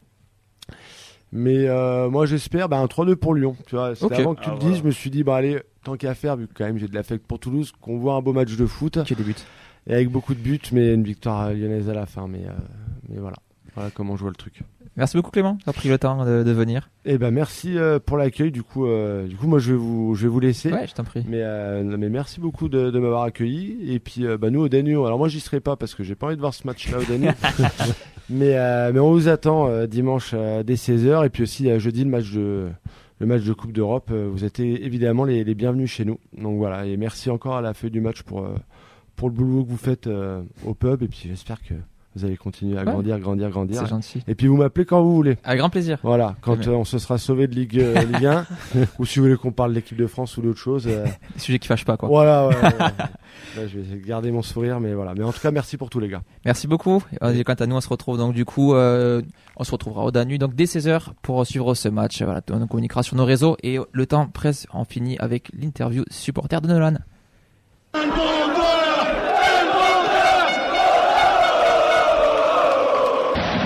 Mais euh, moi j'espère bah, un 3-2 pour Lyon. Tu vois, avant que tu Ah, le voilà. dises, je me suis dit bah allez, tant qu'à faire, vu que quand même j'ai de l'affect pour Toulouse, qu'on voit un beau match de foot Qui débute et avec beaucoup de buts, mais une victoire lyonnaise à la fin. Mais, euh, mais voilà, voilà comment je vois le truc. Merci beaucoup, Clément, d'avoir pris le temps de, de venir. Eh ben merci euh, pour l'accueil. Du coup, euh, du coup, moi je vais vous, je vais vous laisser. Ouais, je t'en prie. Mais, euh, mais merci beaucoup de, de m'avoir accueilli. Et puis, euh, bah, nous au Danube, alors moi j'y serai pas parce que j'ai pas envie de voir ce match-là au Danube. mais, euh, mais on vous attend euh, dimanche euh, dès 16h. Et puis aussi euh, jeudi le match de le match de Coupe d'Europe. Euh, vous êtes évidemment les, les bienvenus chez nous. Donc voilà. Et merci encore à la feuille du match pour euh, pour le boulot que vous faites euh, au pub. Et puis j'espère que vous allez continuer à Ouais. grandir, grandir, grandir. C'est gentil. Et puis vous m'appelez quand vous voulez. Avec grand plaisir. Voilà, quand euh, on se sera sauvé de Ligue, euh, Ligue 1, ou si vous voulez qu'on parle de l'équipe de France ou d'autre chose. euh, Des sujets qui fâchent pas, quoi. voilà, ouais, ouais, ouais. Là, je vais garder mon sourire, mais voilà. Mais en tout cas, merci pour tous les gars. Merci beaucoup. Et quant à nous, on se retrouve donc du coup, euh, on se retrouvera au Danu donc dès 16h pour suivre ce match. Voilà, on communiquera sur nos réseaux et le temps presse. On finit avec l'interview supporter de Nolan.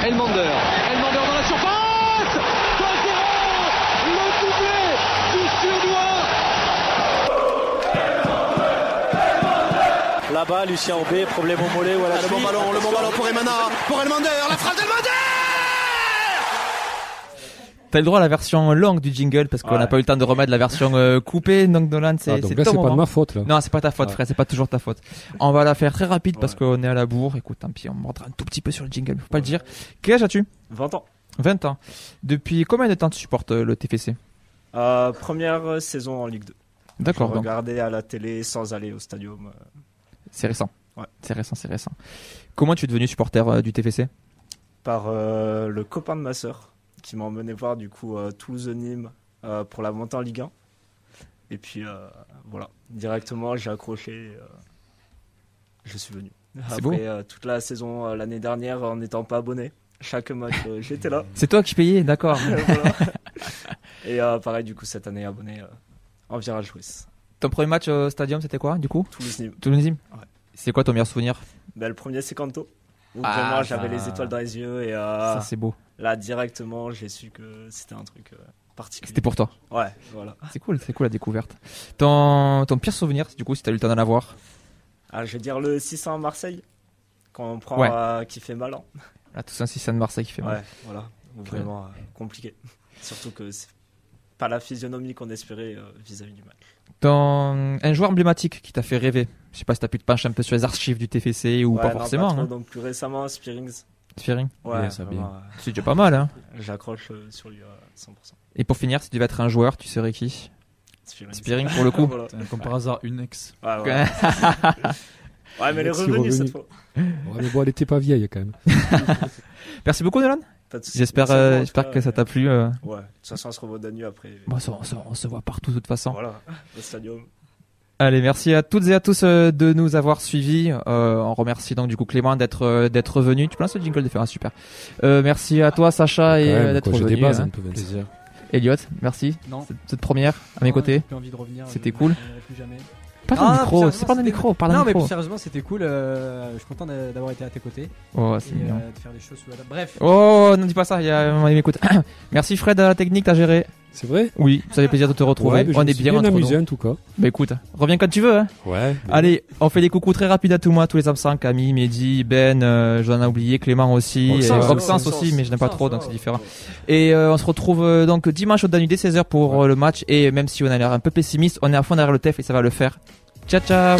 Elmander, Elmander dans la surface 2-0 Le doublé du Lucien Aubé, problème au mollet ou à la Ah, le bon ballon, le bon ballon pour Emana, pour Elmander, la frappe d'Elmander T'as le droit à la version longue du jingle parce qu'on n'a Ouais. pas eu le temps de remettre la version euh, coupée. Donc Nolan, c'est Ah, donc c'est là, ton c'est pas de ma faute, là. Non, c'est pas ta faute, Ouais. frère. C'est pas toujours ta faute. On va la faire très rapide parce qu'on est à la bourre. Écoute, tant pis, on mordra un tout petit peu sur le jingle. Faut pas le dire. Quel âge as-tu? 20 ans. 20 ans. Depuis combien de temps tu supportes euh, le TFC Euh, première saison en Ligue 2. D'accord. Je regardais à la télé sans aller au stadium. C'est récent. Ouais. C'est récent, c'est récent. Comment tu es devenu supporter euh, du TFC par euh, le copain de ma sœur qui m'a emmené voir du coup euh, Toulouse-Nîmes pour la montée en Ligue 1. Et puis voilà, directement j'ai accroché. je suis venu. Après beau. euh, toute la saison euh, l'année dernière en n'étant pas abonné, chaque match euh, j'étais là. C'est toi qui payais, d'accord. Et pareil du coup cette année abonné en virage Russe. Ton premier match au stadium, c'était quoi du coup Toulouse-Nîmes. Toulouse-Nîmes Ouais. C'est quoi ton meilleur souvenir Ben, le premier c'est Kanto. Où Ah, vraiment j'avais ça- les étoiles dans les yeux et euh, Ça, c'est beau. Là, directement, j'ai su que c'était un truc euh, particulier. C'était pour toi. Ouais, voilà. C'est cool, c'est cool la découverte. Ton, ton pire souvenir, du coup, si t'as eu le temps d'en avoir Ah, je vais dire le 600 à Marseille, quand on prend Ouais. euh, qui fait mal. hein. Là, tout ça, si c'est de Marseille qui fait mal. Ouais, voilà. Vraiment euh, compliqué. Surtout que c'est pas la physionomie qu'on espérait vis-à-vis du match. Ton, un joueur emblématique qui t'a fait rêver Je sais pas si t'as pu te pencher un peu sur les archives du TFC ou Ouais, pas non, forcément. trop, hein. donc plus récemment, Spearings. Spearing Ouais, ça bien. euh, C'est déjà pas mal, hein. J'accroche euh, sur lui à 100%. Et pour finir, si tu devais être un joueur, tu serais qui? Spearings. Spearing pour le coup Voilà. Comme par hasard, une ex. Ouais, ouais. Ouais, mais elle est revenue revenu. cette fois. Ouais, mais bon, elle était pas vieille quand même. Merci beaucoup, Nolan. J'espère euh, j'espère que ça et- t'a plu. euh. Ouais, de toute façon, on se revoit Danu après. Bon, ça, on, se, on se voit partout de toute façon. Voilà, au stadium. Allez, merci à toutes et à tous euh, de nous avoir suivis. Euh, on remercie donc du coup Clément d'être euh, d'être venu. Tu peux lancer le jingle de faire un super. Euh, merci à toi Sacha et même, euh, d'être quoi, j'ai venu. des bases hein. un. Plaisir. Elliot, merci. Non. Cette, cette première à mes Non, côtés. j'ai plus envie de revenir. C'était cool. plus jamais. Parle dans le Ah, micro, c'est pas dans le micro, parle dans Non, le mais plus micro. sérieusement, c'était cool. euh, je suis content d'a- d'avoir été à tes côtés. Oh, c'est mignon. euh, de faire des choses sous la table. Bref. Oh, ne dis pas ça, il y a il m'écoute. Merci Fred à la technique, t'as géré. C'est vrai Oui, ça fait plaisir de te retrouver. Ouais, on est bien, bien entre amusé nous. en tout cas. Bah écoute, reviens quand tu veux. Hein. Ouais. Allez, on fait des coucous très rapides à tout le monde, à tous les absents, Camille, Mehdi, Ben, euh, j'en ai oublié, Clément aussi, et Maxence Maxence, aussi, mais je n'aime pas trop, donc c'est différent. Et euh, on se retrouve euh, donc dimanche au Danu dès 16h pour euh, le match, et même si on a l'air un peu pessimiste, on est à fond derrière le TEF et ça va le faire. Ciao ciao